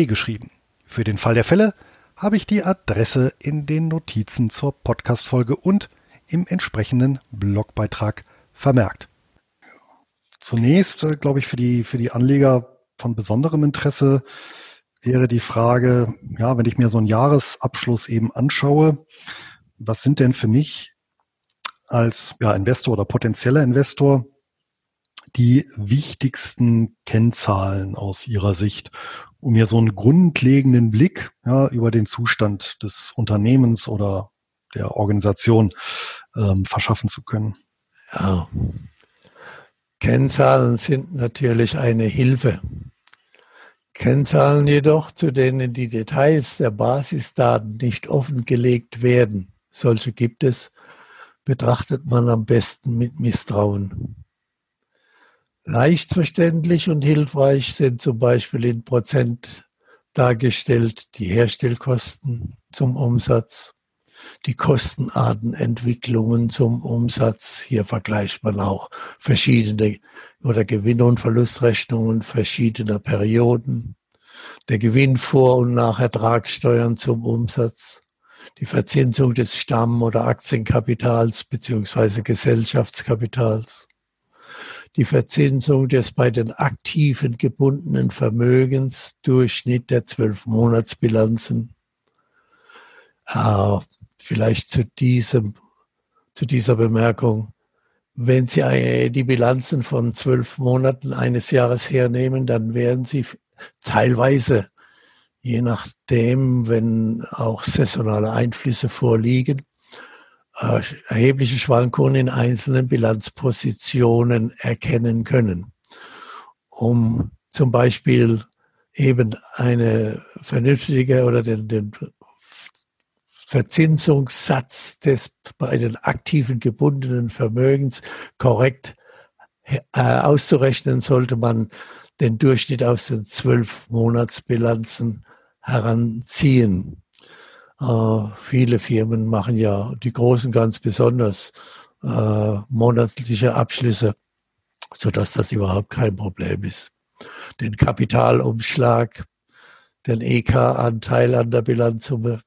geschrieben. Für den Fall der Fälle habe ich die Adresse in den Notizen zur Podcast-Folge und im entsprechenden Blogbeitrag vermerkt. Zunächst, äh, glaube ich, für die, für die Anleger von besonderem Interesse wäre die Frage, ja, wenn ich mir so einen Jahresabschluss eben anschaue, was sind denn für mich als ja, Investor oder potenzieller Investor die wichtigsten Kennzahlen aus Ihrer Sicht, um mir so einen grundlegenden Blick ja, über den Zustand des Unternehmens oder der Organisation ähm, verschaffen zu können? Ja. Kennzahlen sind natürlich eine Hilfe. Kennzahlen jedoch, zu denen die Details der Basisdaten nicht offengelegt werden, solche gibt es, betrachtet man am besten mit Misstrauen. Leicht verständlich und hilfreich sind zum Beispiel in Prozent dargestellt die Herstellkosten zum Umsatz, die Kostenartenentwicklungen zum Umsatz. Hier vergleicht man auch verschiedene oder Gewinn- und Verlustrechnungen verschiedener Perioden, der Gewinn vor und nach Ertragssteuern zum Umsatz, die Verzinsung des Stamm- oder Aktienkapitals beziehungsweise Gesellschaftskapitals, die Verzinsung des bei den aktiven gebundenen Vermögens Durchschnitt der zwölf Monatsbilanzen. Äh, vielleicht zu diesem, zu dieser Bemerkung. Wenn Sie die Bilanzen von zwölf Monaten eines Jahres hernehmen, dann werden Sie teilweise je nachdem, wenn auch saisonale Einflüsse vorliegen, äh, erhebliche Schwankungen in einzelnen Bilanzpositionen erkennen können. Um zum Beispiel eben eine vernünftige oder den, den Verzinsungssatz des bei den aktiven gebundenen Vermögens korrekt äh, auszurechnen, sollte man den Durchschnitt aus den zwölf Monatsbilanzen heranziehen. Äh, viele Firmen machen ja, die großen ganz besonders, äh, monatliche Abschlüsse, sodass das überhaupt kein Problem ist. Den Kapitalumschlag, den EK-Anteil an der Bilanzsumme,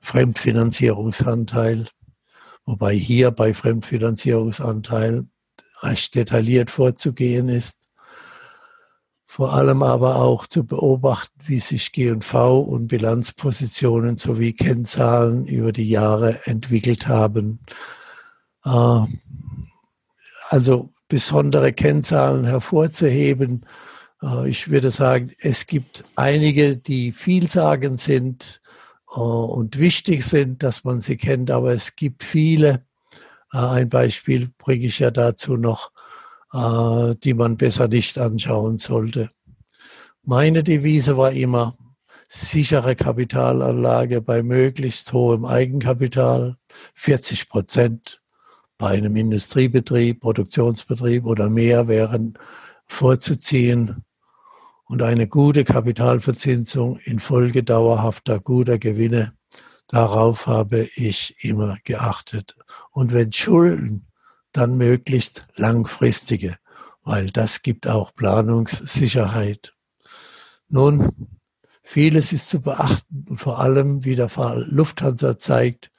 Fremdfinanzierungsanteil, wobei hier bei Fremdfinanzierungsanteil recht detailliert vorzugehen ist. Vor allem aber auch zu beobachten, wie sich G&V und Bilanzpositionen sowie Kennzahlen über die Jahre entwickelt haben. Äh, also besondere Kennzahlen hervorzuheben. Äh, ich würde sagen, es gibt einige, die vielsagend sind äh, und wichtig sind, dass man sie kennt, aber es gibt viele, ein Beispiel bringe ich ja dazu noch, äh, die man besser nicht anschauen sollte. Meine Devise war immer sichere Kapitalanlage bei möglichst hohem Eigenkapital, 40 Prozent bei einem Industriebetrieb, Produktionsbetrieb oder mehr wären vorzuziehen und eine gute Kapitalverzinsung infolge dauerhafter guter Gewinne Darauf habe ich immer geachtet. Und wenn Schulden, dann möglichst langfristige, weil das gibt auch Planungssicherheit. Nun, vieles ist zu beachten und vor allem, wie der Fall Lufthansa zeigt,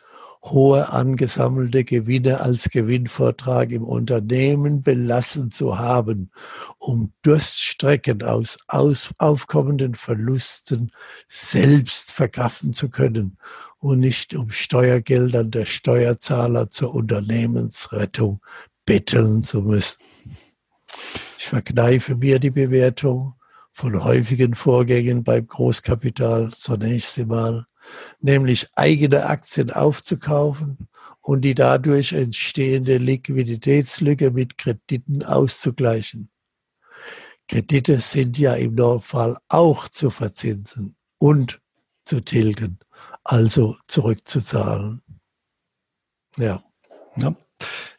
hohe angesammelte Gewinne als Gewinnvortrag im Unternehmen belassen zu haben, um Durststrecken aus, aus aufkommenden Verlusten selbst verkraften zu können und nicht um Steuergeldern der Steuerzahler zur Unternehmensrettung betteln zu müssen. Ich verkneife mir die Bewertung von häufigen Vorgängen beim Großkapital, so nenne ich sie mal, nämlich eigene Aktien aufzukaufen und die dadurch entstehende Liquiditätslücke mit Krediten auszugleichen. Kredite sind ja im Normalfall auch zu verzinsen und zu tilgen, also zurückzuzahlen. Ja. ja.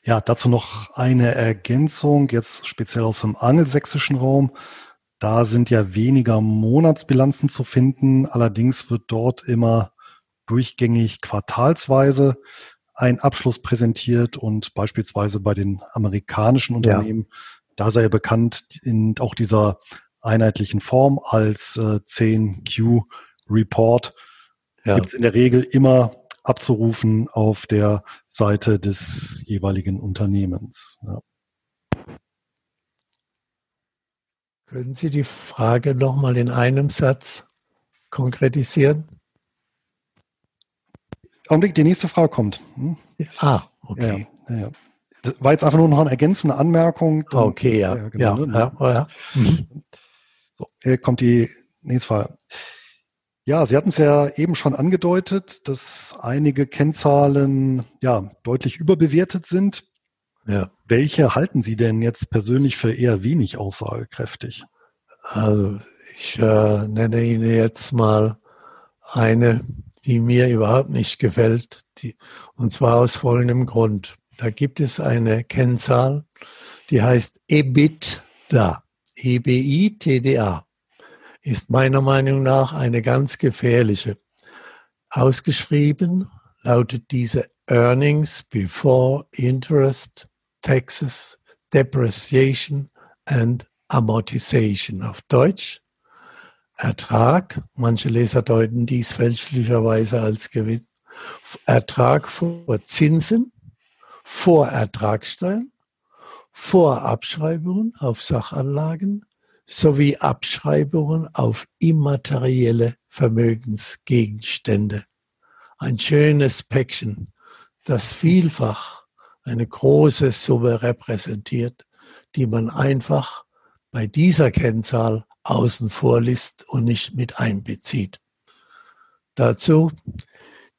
Ja, dazu noch eine Ergänzung, jetzt speziell aus dem angelsächsischen Raum. Da sind ja weniger Monatsbilanzen zu finden. Allerdings wird dort immer durchgängig quartalsweise ein Abschluss präsentiert und beispielsweise bei den amerikanischen Unternehmen, ja. da sei bekannt in auch dieser einheitlichen Form als äh, 10Q Report, ja. gibt es in der Regel immer abzurufen auf der Seite des jeweiligen Unternehmens. Ja. Können Sie die Frage nochmal in einem Satz konkretisieren? Augenblick, die nächste Frage kommt. Hm? Ah, okay. Ja, ja. Das war jetzt einfach nur noch eine ergänzende Anmerkung. Dann, okay, ja. Ja, genau, ja, ne? ja, mhm. So, hier kommt die nächste Frage. Ja, Sie hatten es ja eben schon angedeutet, dass einige Kennzahlen ja deutlich überbewertet sind. Ja. Welche halten Sie denn jetzt persönlich für eher wenig aussagekräftig? Also ich äh, nenne Ihnen jetzt mal eine, die mir überhaupt nicht gefällt, die, und zwar aus folgendem Grund. Da gibt es eine Kennzahl, die heißt EBITDA, E-B-I-T-D-A, ist meiner Meinung nach eine ganz gefährliche. Ausgeschrieben lautet diese Earnings before Interest Taxes, Depreciation and Amortization. Auf Deutsch Ertrag, manche Leser deuten dies fälschlicherweise als Gewinn, Ertrag vor Zinsen, vor Ertragssteuern, vor Abschreibungen auf Sachanlagen sowie Abschreibungen auf immaterielle Vermögensgegenstände. Ein schönes Päckchen, das vielfach eine große Summe repräsentiert, die man einfach bei dieser Kennzahl außen vor liest und nicht mit einbezieht. Dazu,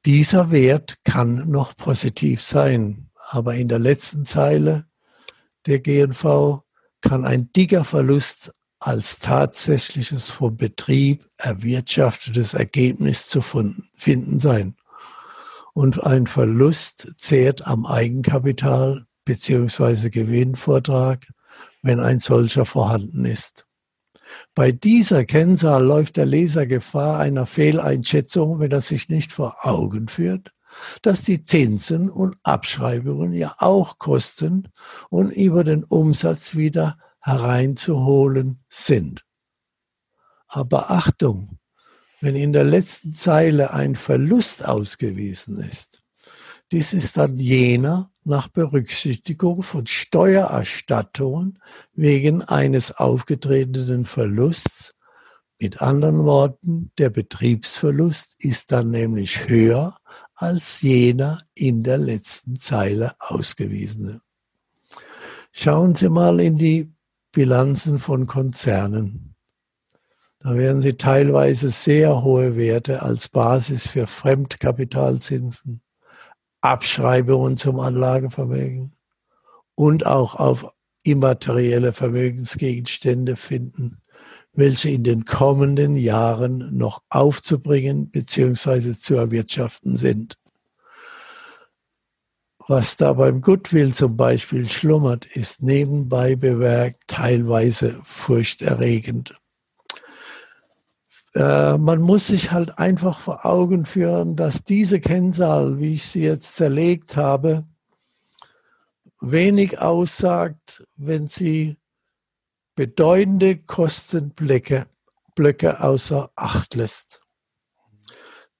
dieser Wert kann noch positiv sein, aber in der letzten Zeile der GNV kann ein dicker Verlust als tatsächliches vom Betrieb erwirtschaftetes Ergebnis zu finden sein und ein Verlust zehrt am Eigenkapital beziehungsweise Gewinnvortrag, wenn ein solcher vorhanden ist. Bei dieser Kennzahl läuft der Leser Gefahr einer Fehleinschätzung, wenn er sich nicht vor Augen führt, dass die Zinsen und Abschreibungen ja auch Kosten und über den Umsatz wieder hereinzuholen sind. Aber Achtung, wenn in der letzten Zeile ein Verlust ausgewiesen ist, dies ist dann jener nach Berücksichtigung von Steuererstattungen wegen eines aufgetretenen Verlusts. Mit anderen Worten, der Betriebsverlust ist dann nämlich höher als jener in der letzten Zeile ausgewiesene. Schauen Sie mal in die Bilanzen von Konzernen. Da werden Sie teilweise sehr hohe Werte als Basis für Fremdkapitalzinsen, Abschreibungen zum Anlagevermögen und auch auf immaterielle Vermögensgegenstände finden, welche in den kommenden Jahren noch aufzubringen bzw. zu erwirtschaften sind. Was da beim Goodwill zum Beispiel schlummert, ist nebenbei bewerkt teilweise furchterregend. Äh, man muss sich halt einfach vor Augen führen, dass diese Kennzahl, wie ich sie jetzt zerlegt habe, wenig aussagt, wenn sie bedeutende Kostenblöcke Blöcke außer Acht lässt.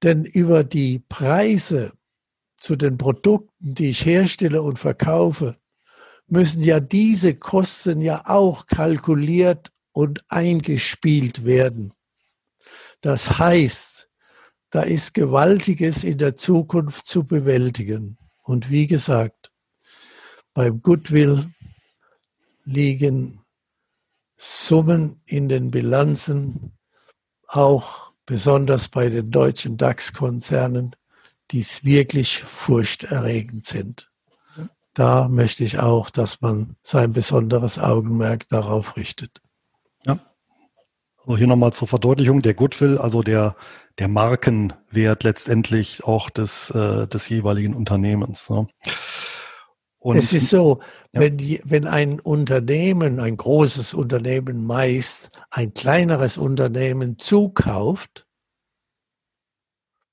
Denn über die Preise zu den Produkten, die ich herstelle und verkaufe, müssen ja diese Kosten ja auch kalkuliert und eingespielt werden. Das heißt, da ist Gewaltiges in der Zukunft zu bewältigen. Und wie gesagt, beim Goodwill liegen Summen in den Bilanzen, auch besonders bei den deutschen DAX-Konzernen, die es wirklich furchterregend sind. Da möchte ich auch, dass man sein besonderes Augenmerk darauf richtet. Ja. Also hier nochmal zur Verdeutlichung, der Goodwill, also der, der Markenwert letztendlich auch des, äh, des jeweiligen Unternehmens. Ne? Und es ist so, ja. wenn, die, wenn ein Unternehmen, ein großes Unternehmen meist ein kleineres Unternehmen zukauft,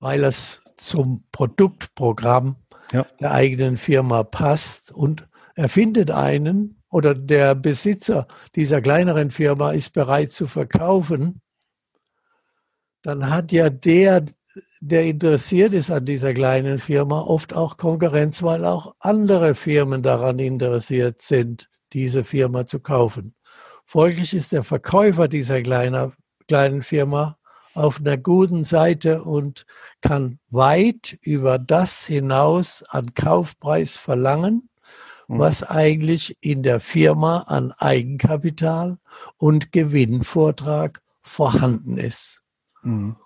weil es zum Produktprogramm ja. der eigenen Firma passt und er findet einen oder der Besitzer dieser kleineren Firma ist bereit zu verkaufen, dann hat ja der der interessiert ist an dieser kleinen Firma, oft auch Konkurrenz, weil auch andere Firmen daran interessiert sind, diese Firma zu kaufen. Folglich ist der Verkäufer dieser kleiner, kleinen Firma auf einer guten Seite und kann weit über das hinaus an Kaufpreis verlangen, mhm. was eigentlich in der Firma an Eigenkapital und Gewinnvortrag vorhanden ist. Mhm.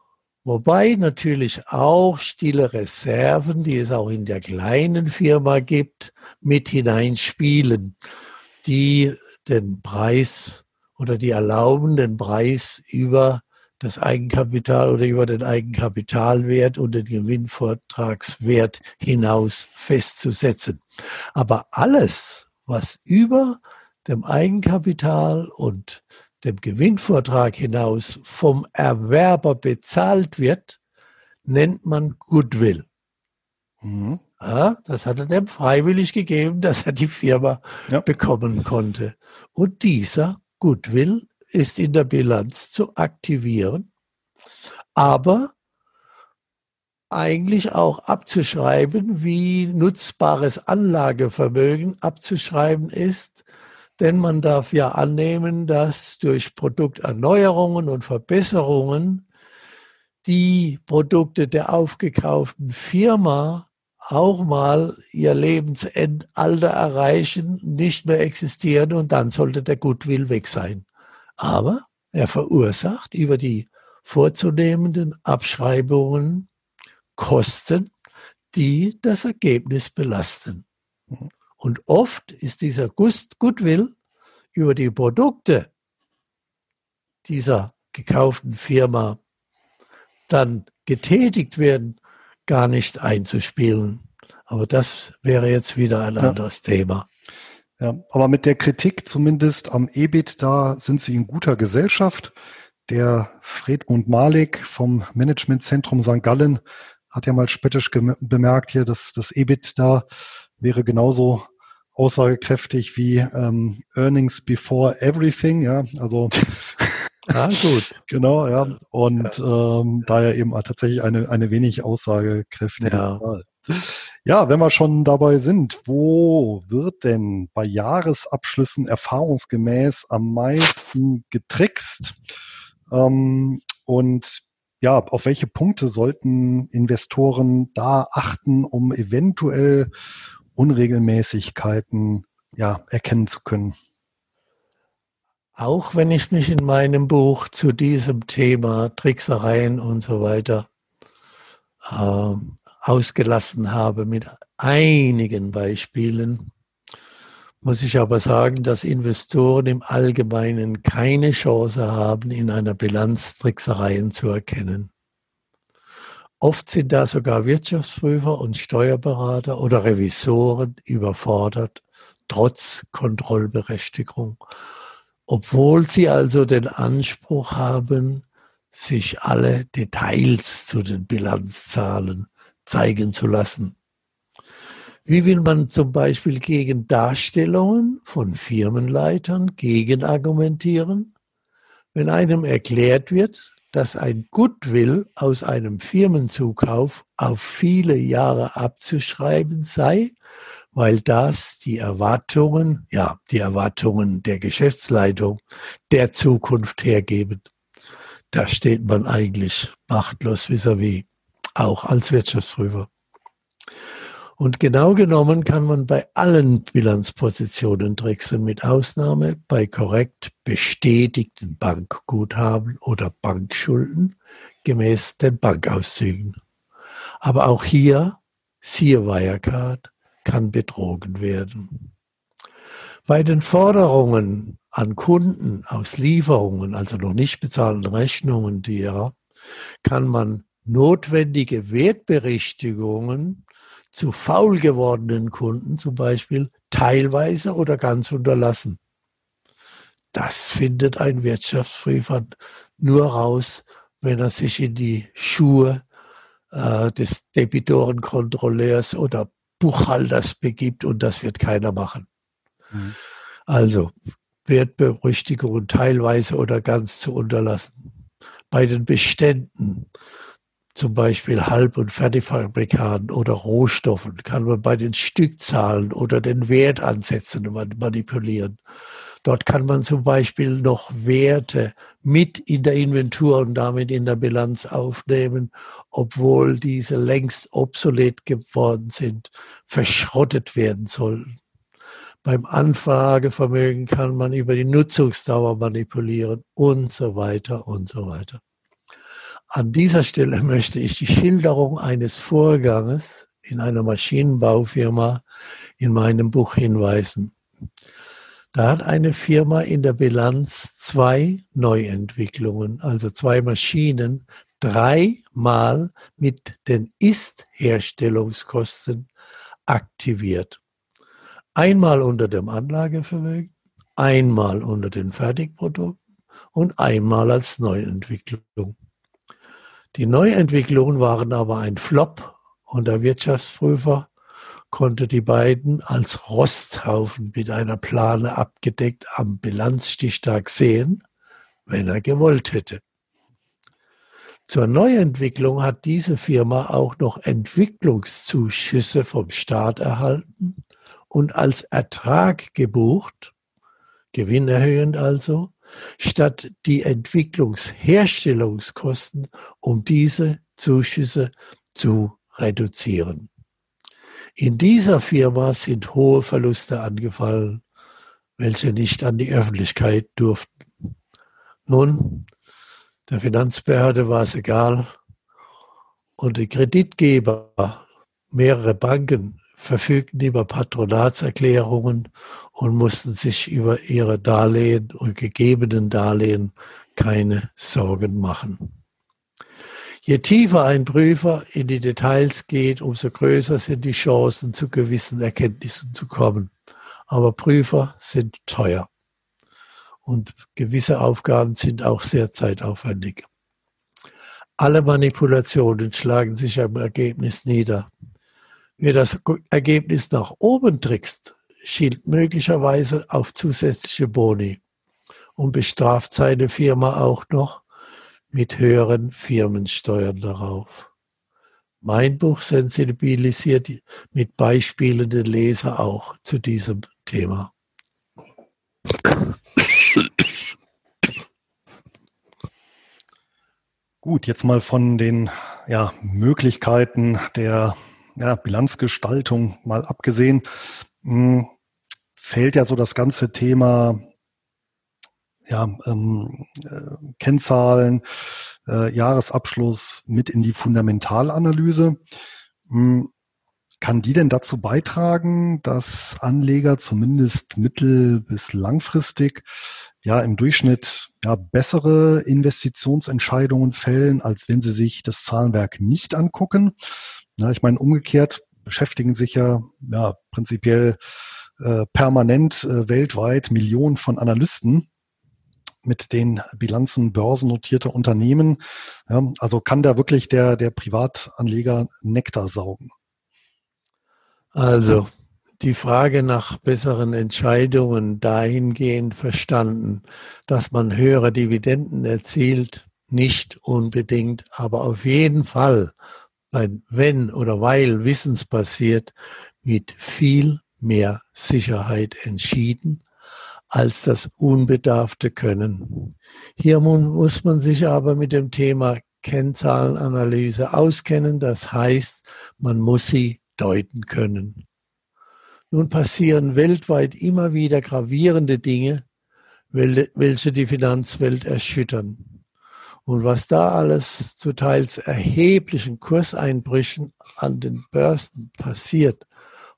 Wobei natürlich auch stille Reserven, die es auch in der kleinen Firma gibt, mit hineinspielen, die den Preis oder die erlauben, den Preis über das Eigenkapital oder über den Eigenkapitalwert und den Gewinnvortragswert hinaus festzusetzen. Aber alles, was über dem Eigenkapital und dem Gewinnvortrag hinaus vom Erwerber bezahlt wird, nennt man Goodwill. Mhm. Ja, das hat er dem freiwillig gegeben, dass er die Firma ja. bekommen konnte. Und dieser Goodwill ist in der Bilanz zu aktivieren, aber eigentlich auch abzuschreiben, wie nutzbares Anlagevermögen abzuschreiben ist, denn man darf ja annehmen, dass durch Produkterneuerungen und Verbesserungen die Produkte der aufgekauften Firma auch mal ihr Lebensalter erreichen, nicht mehr existieren und dann sollte der Goodwill weg sein. Aber er verursacht über die vorzunehmenden Abschreibungen Kosten, die das Ergebnis belasten. Mhm. Und oft ist dieser Goodwill über die Produkte dieser gekauften Firma dann getätigt werden, gar nicht einzuspielen. Aber das wäre jetzt wieder ein anderes Thema. Ja, aber mit der Kritik zumindest am EBIT, da sind Sie in guter Gesellschaft. Der Fredmund Malik vom Managementzentrum St. Gallen hat ja mal spöttisch bemerkt hier, dass das EBIT da wäre genauso aussagekräftig wie ähm, Earnings before everything, ja, also *laughs* Ah, gut. *laughs* genau, ja. Und ja. Ähm, daher eben tatsächlich eine, eine wenig aussagekräftige ja. Zahl. Ja, wenn wir schon dabei sind, wo wird denn bei Jahresabschlüssen erfahrungsgemäß am meisten getrickst? Ähm, und ja, auf welche Punkte sollten Investoren da achten, um eventuell Unregelmäßigkeiten ja, erkennen zu können? Auch wenn ich mich in meinem Buch zu diesem Thema Tricksereien und so weiter äh, ausgelassen habe mit einigen Beispielen, muss ich aber sagen, dass Investoren im Allgemeinen keine Chance haben, in einer Bilanz Tricksereien zu erkennen. Oft sind da sogar Wirtschaftsprüfer und Steuerberater oder Revisoren überfordert, trotz Kontrollberechtigung, obwohl sie also den Anspruch haben, sich alle Details zu den Bilanzzahlen zeigen zu lassen. Wie will man zum Beispiel gegen Darstellungen von Firmenleitern gegenargumentieren, wenn einem erklärt wird, dass ein Goodwill aus einem Firmenzukauf auf viele Jahre abzuschreiben sei, weil das die Erwartungen, ja, die Erwartungen der Geschäftsleitung der Zukunft hergeben. Da steht man eigentlich machtlos vis-à-vis, -vis, auch als Wirtschaftsprüfer. Und genau genommen kann man bei allen Bilanzpositionen tricksen, mit Ausnahme bei korrekt bestätigten Bankguthaben oder Bankschulden gemäß den Bankauszügen. Aber auch hier, siehe Wirecard, kann betrogen werden. Bei den Forderungen an Kunden aus Lieferungen, also noch nicht bezahlten Rechnungen derer, kann man notwendige Wertberichtigungen zu faul gewordenen Kunden zum Beispiel teilweise oder ganz unterlassen. Das findet ein Wirtschaftsprüfer nur raus, wenn er sich in die Schuhe äh, des Debitorenkontrolleurs oder Buchhalters begibt und das wird keiner machen. Mhm. Also Wertberüchtigungen teilweise oder ganz zu unterlassen. Bei den Beständen zum Beispiel Halb- und Fertigfabrikaten oder Rohstoffen, kann man bei den Stückzahlen oder den Wertansätzen manipulieren. Dort kann man zum Beispiel noch Werte mit in der Inventur und damit in der Bilanz aufnehmen, obwohl diese längst obsolet geworden sind, verschrottet werden sollen. Beim Anfragevermögen kann man über die Nutzungsdauer manipulieren und so weiter und so weiter. An dieser Stelle möchte ich die Schilderung eines Vorganges in einer Maschinenbaufirma in meinem Buch hinweisen. Da hat eine Firma in der Bilanz zwei Neuentwicklungen, also zwei Maschinen, dreimal mit den Ist-Herstellungskosten aktiviert. Einmal unter dem Anlagevermögen, einmal unter den Fertigprodukten und einmal als Neuentwicklung. Die Neuentwicklungen waren aber ein Flop und der Wirtschaftsprüfer konnte die beiden als Rosthaufen mit einer Plane abgedeckt am Bilanzstichtag sehen, wenn er gewollt hätte. Zur Neuentwicklung hat diese Firma auch noch Entwicklungszuschüsse vom Staat erhalten und als Ertrag gebucht, gewinnerhöhend also, statt die Entwicklungsherstellungskosten, um diese Zuschüsse zu reduzieren. In dieser Firma sind hohe Verluste angefallen, welche nicht an die Öffentlichkeit durften. Nun, der Finanzbehörde war es egal und die Kreditgeber, mehrere Banken, verfügten über Patronatserklärungen und mussten sich über ihre Darlehen und gegebenen Darlehen keine Sorgen machen. Je tiefer ein Prüfer in die Details geht, umso größer sind die Chancen, zu gewissen Erkenntnissen zu kommen. Aber Prüfer sind teuer. Und gewisse Aufgaben sind auch sehr zeitaufwendig. Alle Manipulationen schlagen sich am Ergebnis nieder. Wer das Ergebnis nach oben trickst, schielt möglicherweise auf zusätzliche Boni und bestraft seine Firma auch noch mit höheren Firmensteuern darauf. Mein Buch sensibilisiert mit Beispielen den Leser auch zu diesem Thema. Gut, jetzt mal von den ja, Möglichkeiten der ja, Bilanzgestaltung mal abgesehen, mh, hm, fällt ja so das ganze Thema ja, ähm, äh, Kennzahlen, äh, Jahresabschluss mit in die Fundamentalanalyse. Hm, kann die denn dazu beitragen, dass Anleger zumindest mittel- bis langfristig ja im Durchschnitt ja bessere Investitionsentscheidungen fällen, als wenn sie sich das Zahlenwerk nicht angucken? Na, ich meine, umgekehrt beschäftigen sich ja, ja prinzipiell äh, permanent äh, weltweit Millionen von Analysten mit den Bilanzen börsennotierter Unternehmen. Ja, also kann da wirklich der, der Privatanleger Nektar saugen? Also die Frage nach besseren Entscheidungen dahingehend verstanden, dass man höhere Dividenden erzielt, nicht unbedingt, aber auf jeden Fall, wenn oder weil wissensbasiert, mit viel mehr Sicherheit entschieden als das unbedarfte Können. Hier muss man sich aber mit dem Thema Kennzahlenanalyse auskennen. Das heißt, man muss sie deuten können. Nun passieren weltweit immer wieder gravierende Dinge, welche die Finanzwelt erschüttern. Und was da alles zu teils erheblichen Kurseinbrüchen an den Börsen passiert,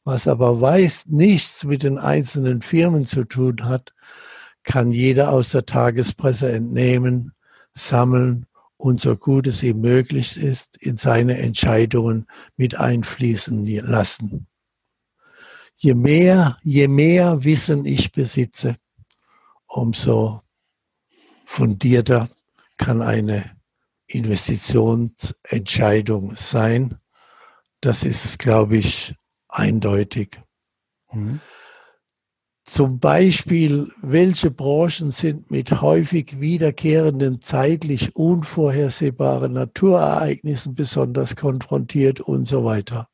was aber weiß nichts mit den einzelnen Firmen zu tun hat, kann jeder aus der Tagespresse entnehmen, sammeln und so gut es ihm möglich ist, in seine Entscheidungen mit einfließen lassen. Je mehr, je mehr Wissen ich besitze, umso fundierter kann eine Investitionsentscheidung sein. Das ist, glaube ich, eindeutig. Mhm. Zum Beispiel, welche Branchen sind mit häufig wiederkehrenden, zeitlich unvorhersehbaren Naturereignissen besonders konfrontiert und so weiter.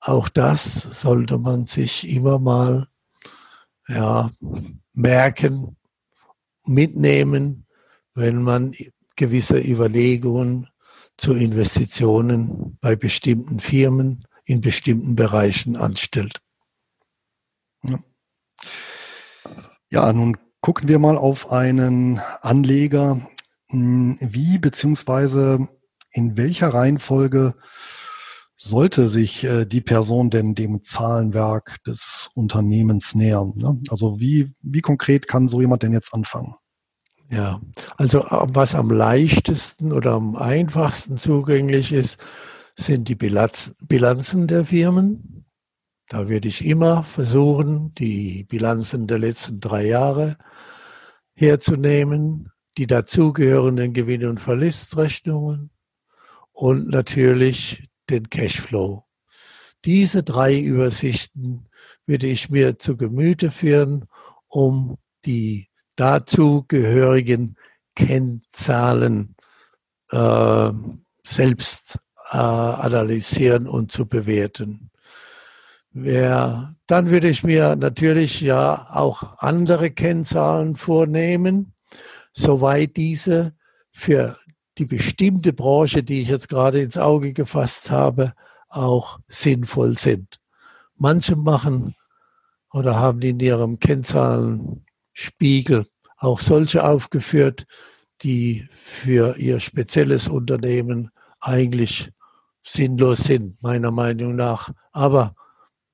Auch das sollte man sich immer mal ja, merken, mitnehmen, wenn man gewisse Überlegungen zu Investitionen bei bestimmten Firmen in bestimmten Bereichen anstellt. Ja. ja, nun gucken wir mal auf einen Anleger. Hm, wie beziehungsweise in welcher Reihenfolge sollte sich äh, die Person denn dem Zahlenwerk des Unternehmens nähern? Ne? Also wie, wie konkret kann so jemand denn jetzt anfangen? Ja, also äh, was am leichtesten oder am einfachsten zugänglich ist, sind die Bilanzen der Firmen. Da würde ich immer versuchen, die Bilanzen der letzten drei Jahre herzunehmen, die dazugehörenden Gewinn- und Verlustrechnungen und natürlich den Cashflow. Diese drei Übersichten würde ich mir zu Gemüte führen, um die dazugehörigen Kennzahlen äh, selbst äh, analysieren und zu bewerten. Wer, dann würde ich mir natürlich ja auch andere Kennzahlen vornehmen, soweit diese für die bestimmte Branche, die ich jetzt gerade ins Auge gefasst habe, auch sinnvoll sind. Manche machen oder haben in ihrem Kennzahlenspiegel auch solche aufgeführt, die für ihr spezielles Unternehmen eigentlich sinnlos sind, meiner Meinung nach. Aber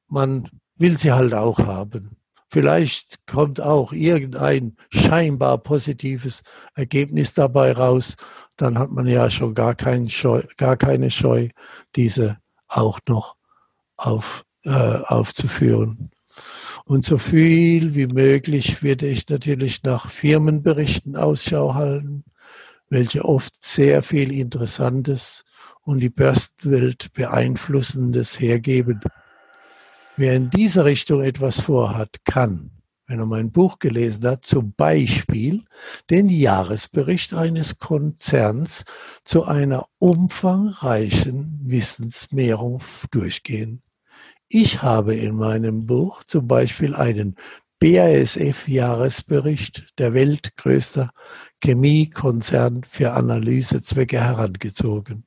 man will sie halt auch haben. Vielleicht kommt auch irgendein scheinbar positives Ergebnis dabei raus. Dann hat man ja schon gar, kein Scheu, gar keine Scheu, diese auch noch auf, äh, aufzuführen. Und so viel wie möglich werde ich natürlich nach Firmenberichten Ausschau halten, welche oft sehr viel Interessantes und die Börsenwelt beeinflussendes hergeben. Wer in dieser Richtung etwas vorhat, kann, wenn er mein Buch gelesen hat, zum Beispiel den Jahresbericht eines Konzerns zu einer umfangreichen Wissensmehrung durchgehen. Ich habe in meinem Buch zum Beispiel einen BASF-Jahresbericht der weltgrößter Chemiekonzern für Analysezwecke herangezogen.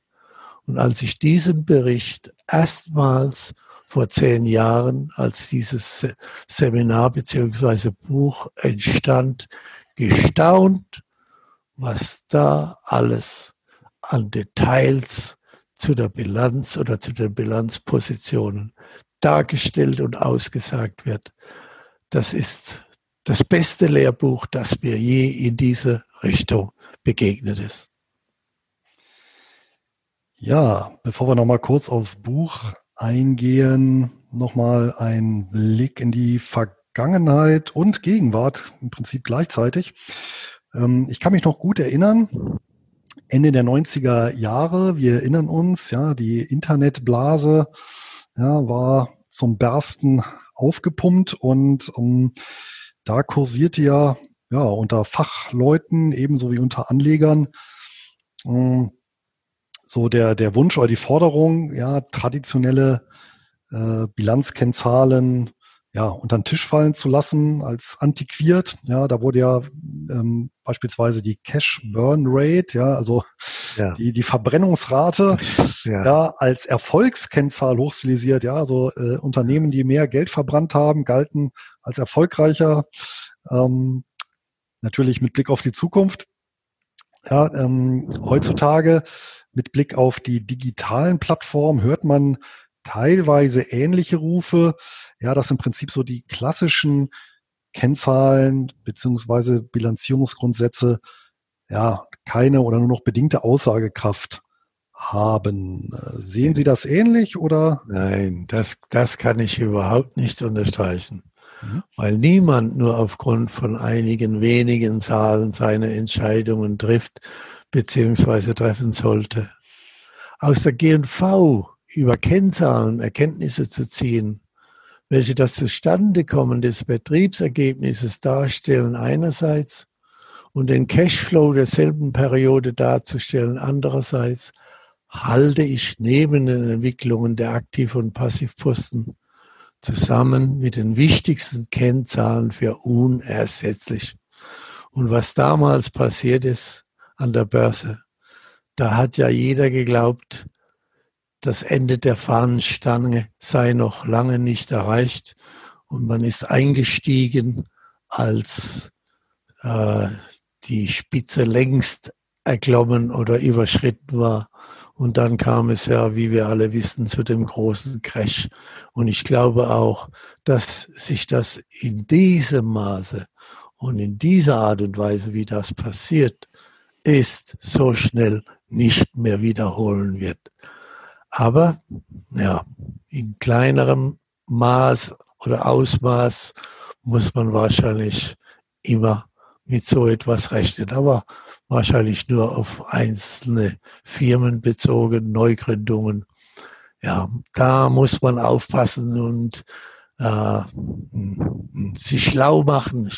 Und als ich diesen Bericht erstmals vor zehn Jahren, als dieses Seminar beziehungsweise Buch entstand, gestaunt, was da alles an Details zu der Bilanz oder zu den Bilanzpositionen dargestellt und ausgesagt wird. Das ist das beste Lehrbuch, das mir je in diese Richtung begegnet ist. Ja, bevor wir nochmal kurz aufs Buch eingehen, nochmal ein Blick in die Vergangenheit und Gegenwart, im Prinzip gleichzeitig. Ähm, ich kann mich noch gut erinnern, Ende der 90er Jahre, wir erinnern uns, ja, die Internetblase ja, war zum Bersten aufgepumpt und um, ähm, da kursierte ja, ja unter Fachleuten ebenso wie unter Anlegern ähm, so der, der Wunsch oder die Forderung, ja, traditionelle äh, Bilanzkennzahlen ja, unter den Tisch fallen zu lassen als antiquiert. Ja, da wurde ja ähm, beispielsweise die Cash Burn Rate, ja, also ja. Die, die Verbrennungsrate, *laughs* ja. ja. als Erfolgskennzahl hochstilisiert. Ja, also äh, Unternehmen, die mehr Geld verbrannt haben, galten als erfolgreicher. Ähm, natürlich mit Blick auf die Zukunft. Ja, ähm, heutzutage mit Blick auf die digitalen Plattformen hört man teilweise ähnliche Rufe. Ja, das im Prinzip so die klassischen Kennzahlen beziehungsweise Bilanzierungsgrundsätze ja keine oder nur noch bedingte Aussagekraft haben. Sehen Sie das ähnlich oder? Nein, das, das kann ich überhaupt nicht unterstreichen. Mhm. Weil niemand nur aufgrund von einigen wenigen Zahlen seine Entscheidungen trifft beziehungsweise treffen sollte. Aus der GV über Kennzahlen Erkenntnisse zu ziehen, welche das Zustandekommen des Betriebsergebnisses darstellen einerseits und den Cashflow derselben Periode darzustellen andererseits, halte ich neben den Entwicklungen der Aktiv- und Passivposten zusammen mit den wichtigsten Kennzahlen für unersetzlich. Und was damals passiert ist an der Börse, da hat ja jeder geglaubt, das Ende der Fahnenstange sei noch lange nicht erreicht und man ist eingestiegen, als äh, die Spitze längst erklommen oder überschritten war. Und dann kam es ja, wie wir alle wissen, zu dem großen Crash. Und ich glaube auch, dass sich das in diesem Maße und in dieser Art und Weise, wie das passiert ist, so schnell nicht mehr wiederholen wird. Aber ja, in kleinerem Maß oder Ausmaß muss man wahrscheinlich immer mit so etwas rechnen. Aber wahrscheinlich nur auf einzelne Firmen bezogen, Neugründungen. Ja, da muss man aufpassen und äh, sich schlau machen,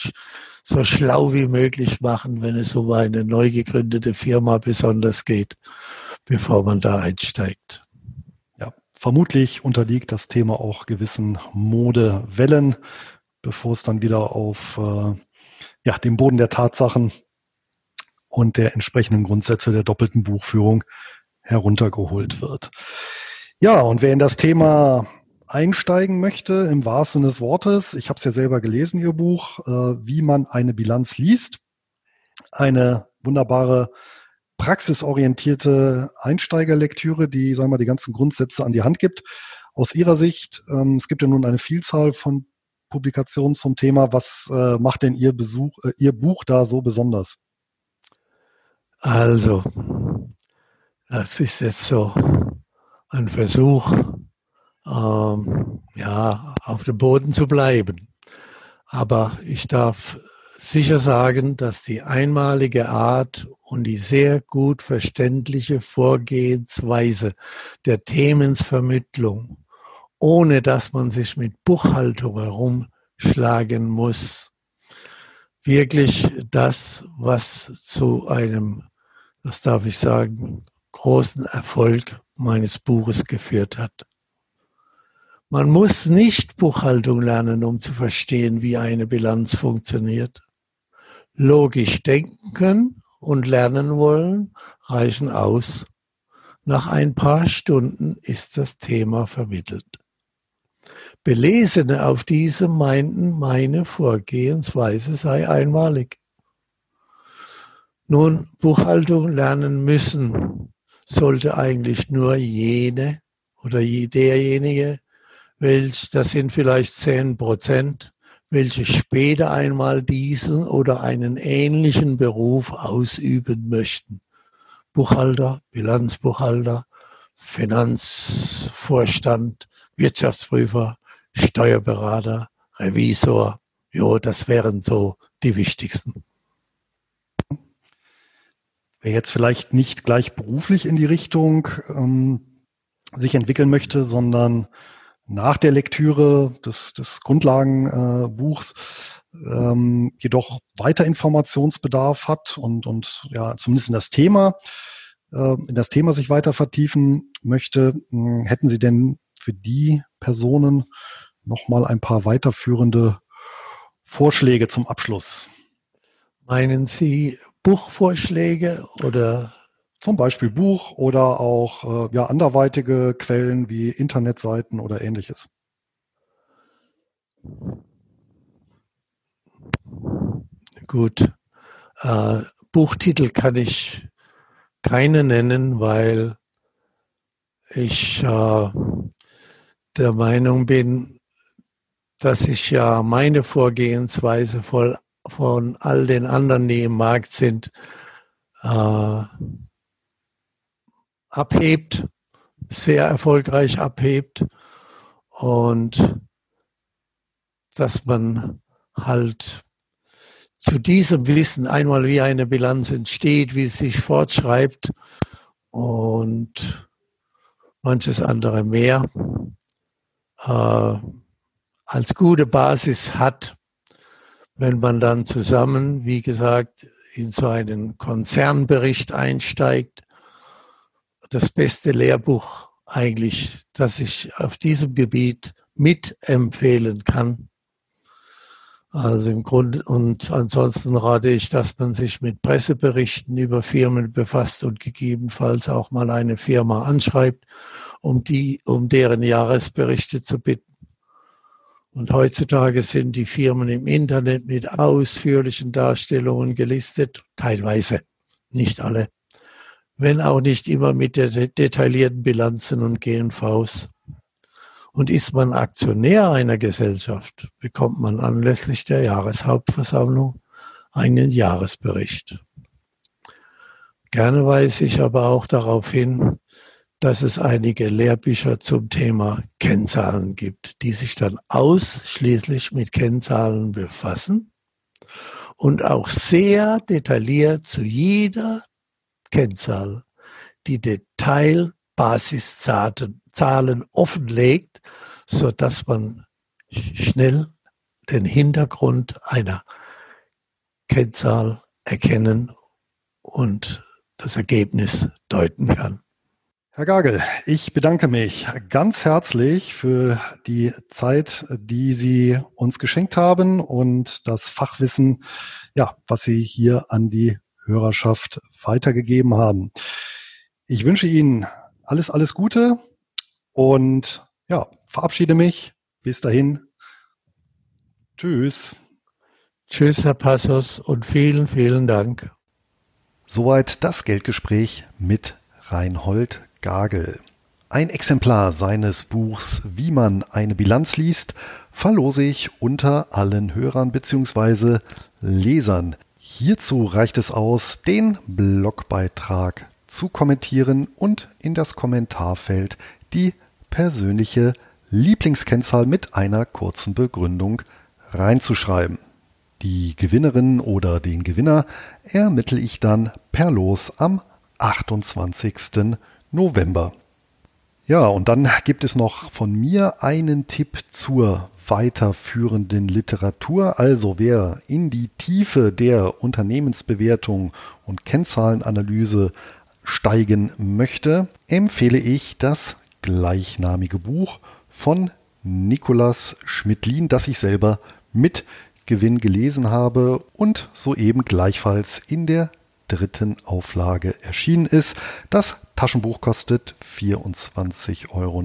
so schlau wie möglich machen, wenn es um eine neu gegründete Firma besonders geht, bevor man da einsteigt. Vermutlich unterliegt das Thema auch gewissen Modewellen, bevor es dann wieder auf äh, ja, dem Boden der Tatsachen und der entsprechenden Grundsätze der doppelten Buchführung heruntergeholt wird. Ja, und wer in das Thema einsteigen möchte, im wahrsten Sinne des Wortes, ich habe es ja selber gelesen, Ihr Buch, äh, wie man eine Bilanz liest, eine wunderbare praxisorientierte Einsteigerlektüre, die, sagen wir, die ganzen Grundsätze an die Hand gibt. Aus Ihrer Sicht, ähm, es gibt ja nun eine Vielzahl von Publikationen zum Thema. Was äh, macht denn Ihr Besuch, äh, Ihr Buch da so besonders? Also, das ist jetzt so ein Versuch, ähm, ja, auf dem Boden zu bleiben. Aber ich darf sicher sagen, dass die einmalige Art und die sehr gut verständliche Vorgehensweise der Themensvermittlung, ohne dass man sich mit Buchhaltung herumschlagen muss, wirklich das, was zu einem, das darf ich sagen, großen Erfolg meines Buches geführt hat. Man muss nicht Buchhaltung lernen, um zu verstehen, wie eine Bilanz funktioniert. Logisch denken und lernen wollen reichen aus. Nach ein paar Stunden ist das Thema vermittelt. Belesene auf diesem meinten, meine Vorgehensweise sei einmalig. Nun, Buchhaltung lernen müssen sollte eigentlich nur jene oder derjenige, welch, das sind vielleicht zehn Prozent, welche später einmal diesen oder einen ähnlichen Beruf ausüben möchten. Buchhalter, Bilanzbuchhalter, Finanzvorstand, Wirtschaftsprüfer, Steuerberater, Revisor. Jo, das wären so die wichtigsten. Wer jetzt vielleicht nicht gleich beruflich in die Richtung ähm, sich entwickeln möchte, sondern nach der Lektüre des, des Grundlagenbuchs äh, ähm, jedoch weiter Informationsbedarf hat und, und ja zumindest in das Thema, äh, in das Thema sich weiter vertiefen möchte, mh, hätten Sie denn für die Personen nochmal ein paar weiterführende Vorschläge zum Abschluss? Meinen Sie Buchvorschläge oder zum Beispiel Buch oder auch äh, ja, anderweitige Quellen wie Internetseiten oder ähnliches. Gut. Äh, Buchtitel kann ich keine nennen, weil ich äh, der Meinung bin, dass ich ja meine Vorgehensweise voll von all den anderen, die im Markt sind, äh, abhebt, sehr erfolgreich abhebt und dass man halt zu diesem Wissen einmal wie eine Bilanz entsteht, wie es sich fortschreibt und manches andere mehr äh, als gute Basis hat, wenn man dann zusammen, wie gesagt, in so einen Konzernbericht einsteigt das beste Lehrbuch eigentlich, das ich auf diesem Gebiet mitempfehlen kann. Also im Grunde, und ansonsten rate ich, dass man sich mit Presseberichten über Firmen befasst und gegebenenfalls auch mal eine Firma anschreibt, um die, um deren Jahresberichte zu bitten. Und heutzutage sind die Firmen im Internet mit ausführlichen Darstellungen gelistet, teilweise, nicht alle wenn auch nicht immer mit detaillierten Bilanzen und GNVs. Und ist man Aktionär einer Gesellschaft, bekommt man anlässlich der Jahreshauptversammlung einen Jahresbericht. Gerne weise ich aber auch darauf hin, dass es einige Lehrbücher zum Thema Kennzahlen gibt, die sich dann ausschließlich mit Kennzahlen befassen und auch sehr detailliert zu jeder Kennzahl die Detailbasiszahlen offenlegt, so dass man schnell den Hintergrund einer Kennzahl erkennen und das Ergebnis deuten kann. Herr Gagel, ich bedanke mich ganz herzlich für die Zeit, die Sie uns geschenkt haben und das Fachwissen, ja, was Sie hier an die Hörerschaft weitergegeben haben. Ich wünsche Ihnen alles, alles Gute und ja, verabschiede mich. Bis dahin. Tschüss. Tschüss, Herr Passos, und vielen, vielen Dank. Soweit das Geldgespräch mit Reinhold Gagel. Ein Exemplar seines Buchs Wie man eine Bilanz liest, verlose ich unter allen Hörern bzw. Lesern Hierzu reicht es aus, den Blogbeitrag zu kommentieren und in das Kommentarfeld die persönliche Lieblingskennzahl mit einer kurzen Begründung reinzuschreiben. Die Gewinnerin oder den Gewinner ermittle ich dann per Los am 28. November. Ja, und dann gibt es noch von mir einen Tipp zur weiterführenden Literatur. Also wer in die Tiefe der Unternehmensbewertung und Kennzahlenanalyse steigen möchte, empfehle ich das gleichnamige Buch von Nicolas Schmidlin, das ich selber mit Gewinn gelesen habe und soeben gleichfalls in der dritten Auflage erschienen ist. Das Taschenbuch kostet 24,90 Euro.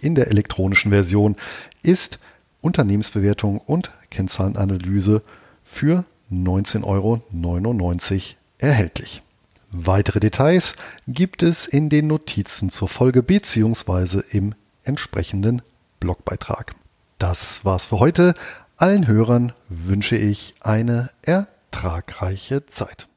In der elektronischen Version ist Unternehmensbewertung und Kennzahlenanalyse für 19,99 Euro erhältlich. Weitere Details gibt es in den Notizen zur Folge bzw. im entsprechenden Blogbeitrag. Das war's für heute. Allen Hörern wünsche ich eine ertragreiche Zeit.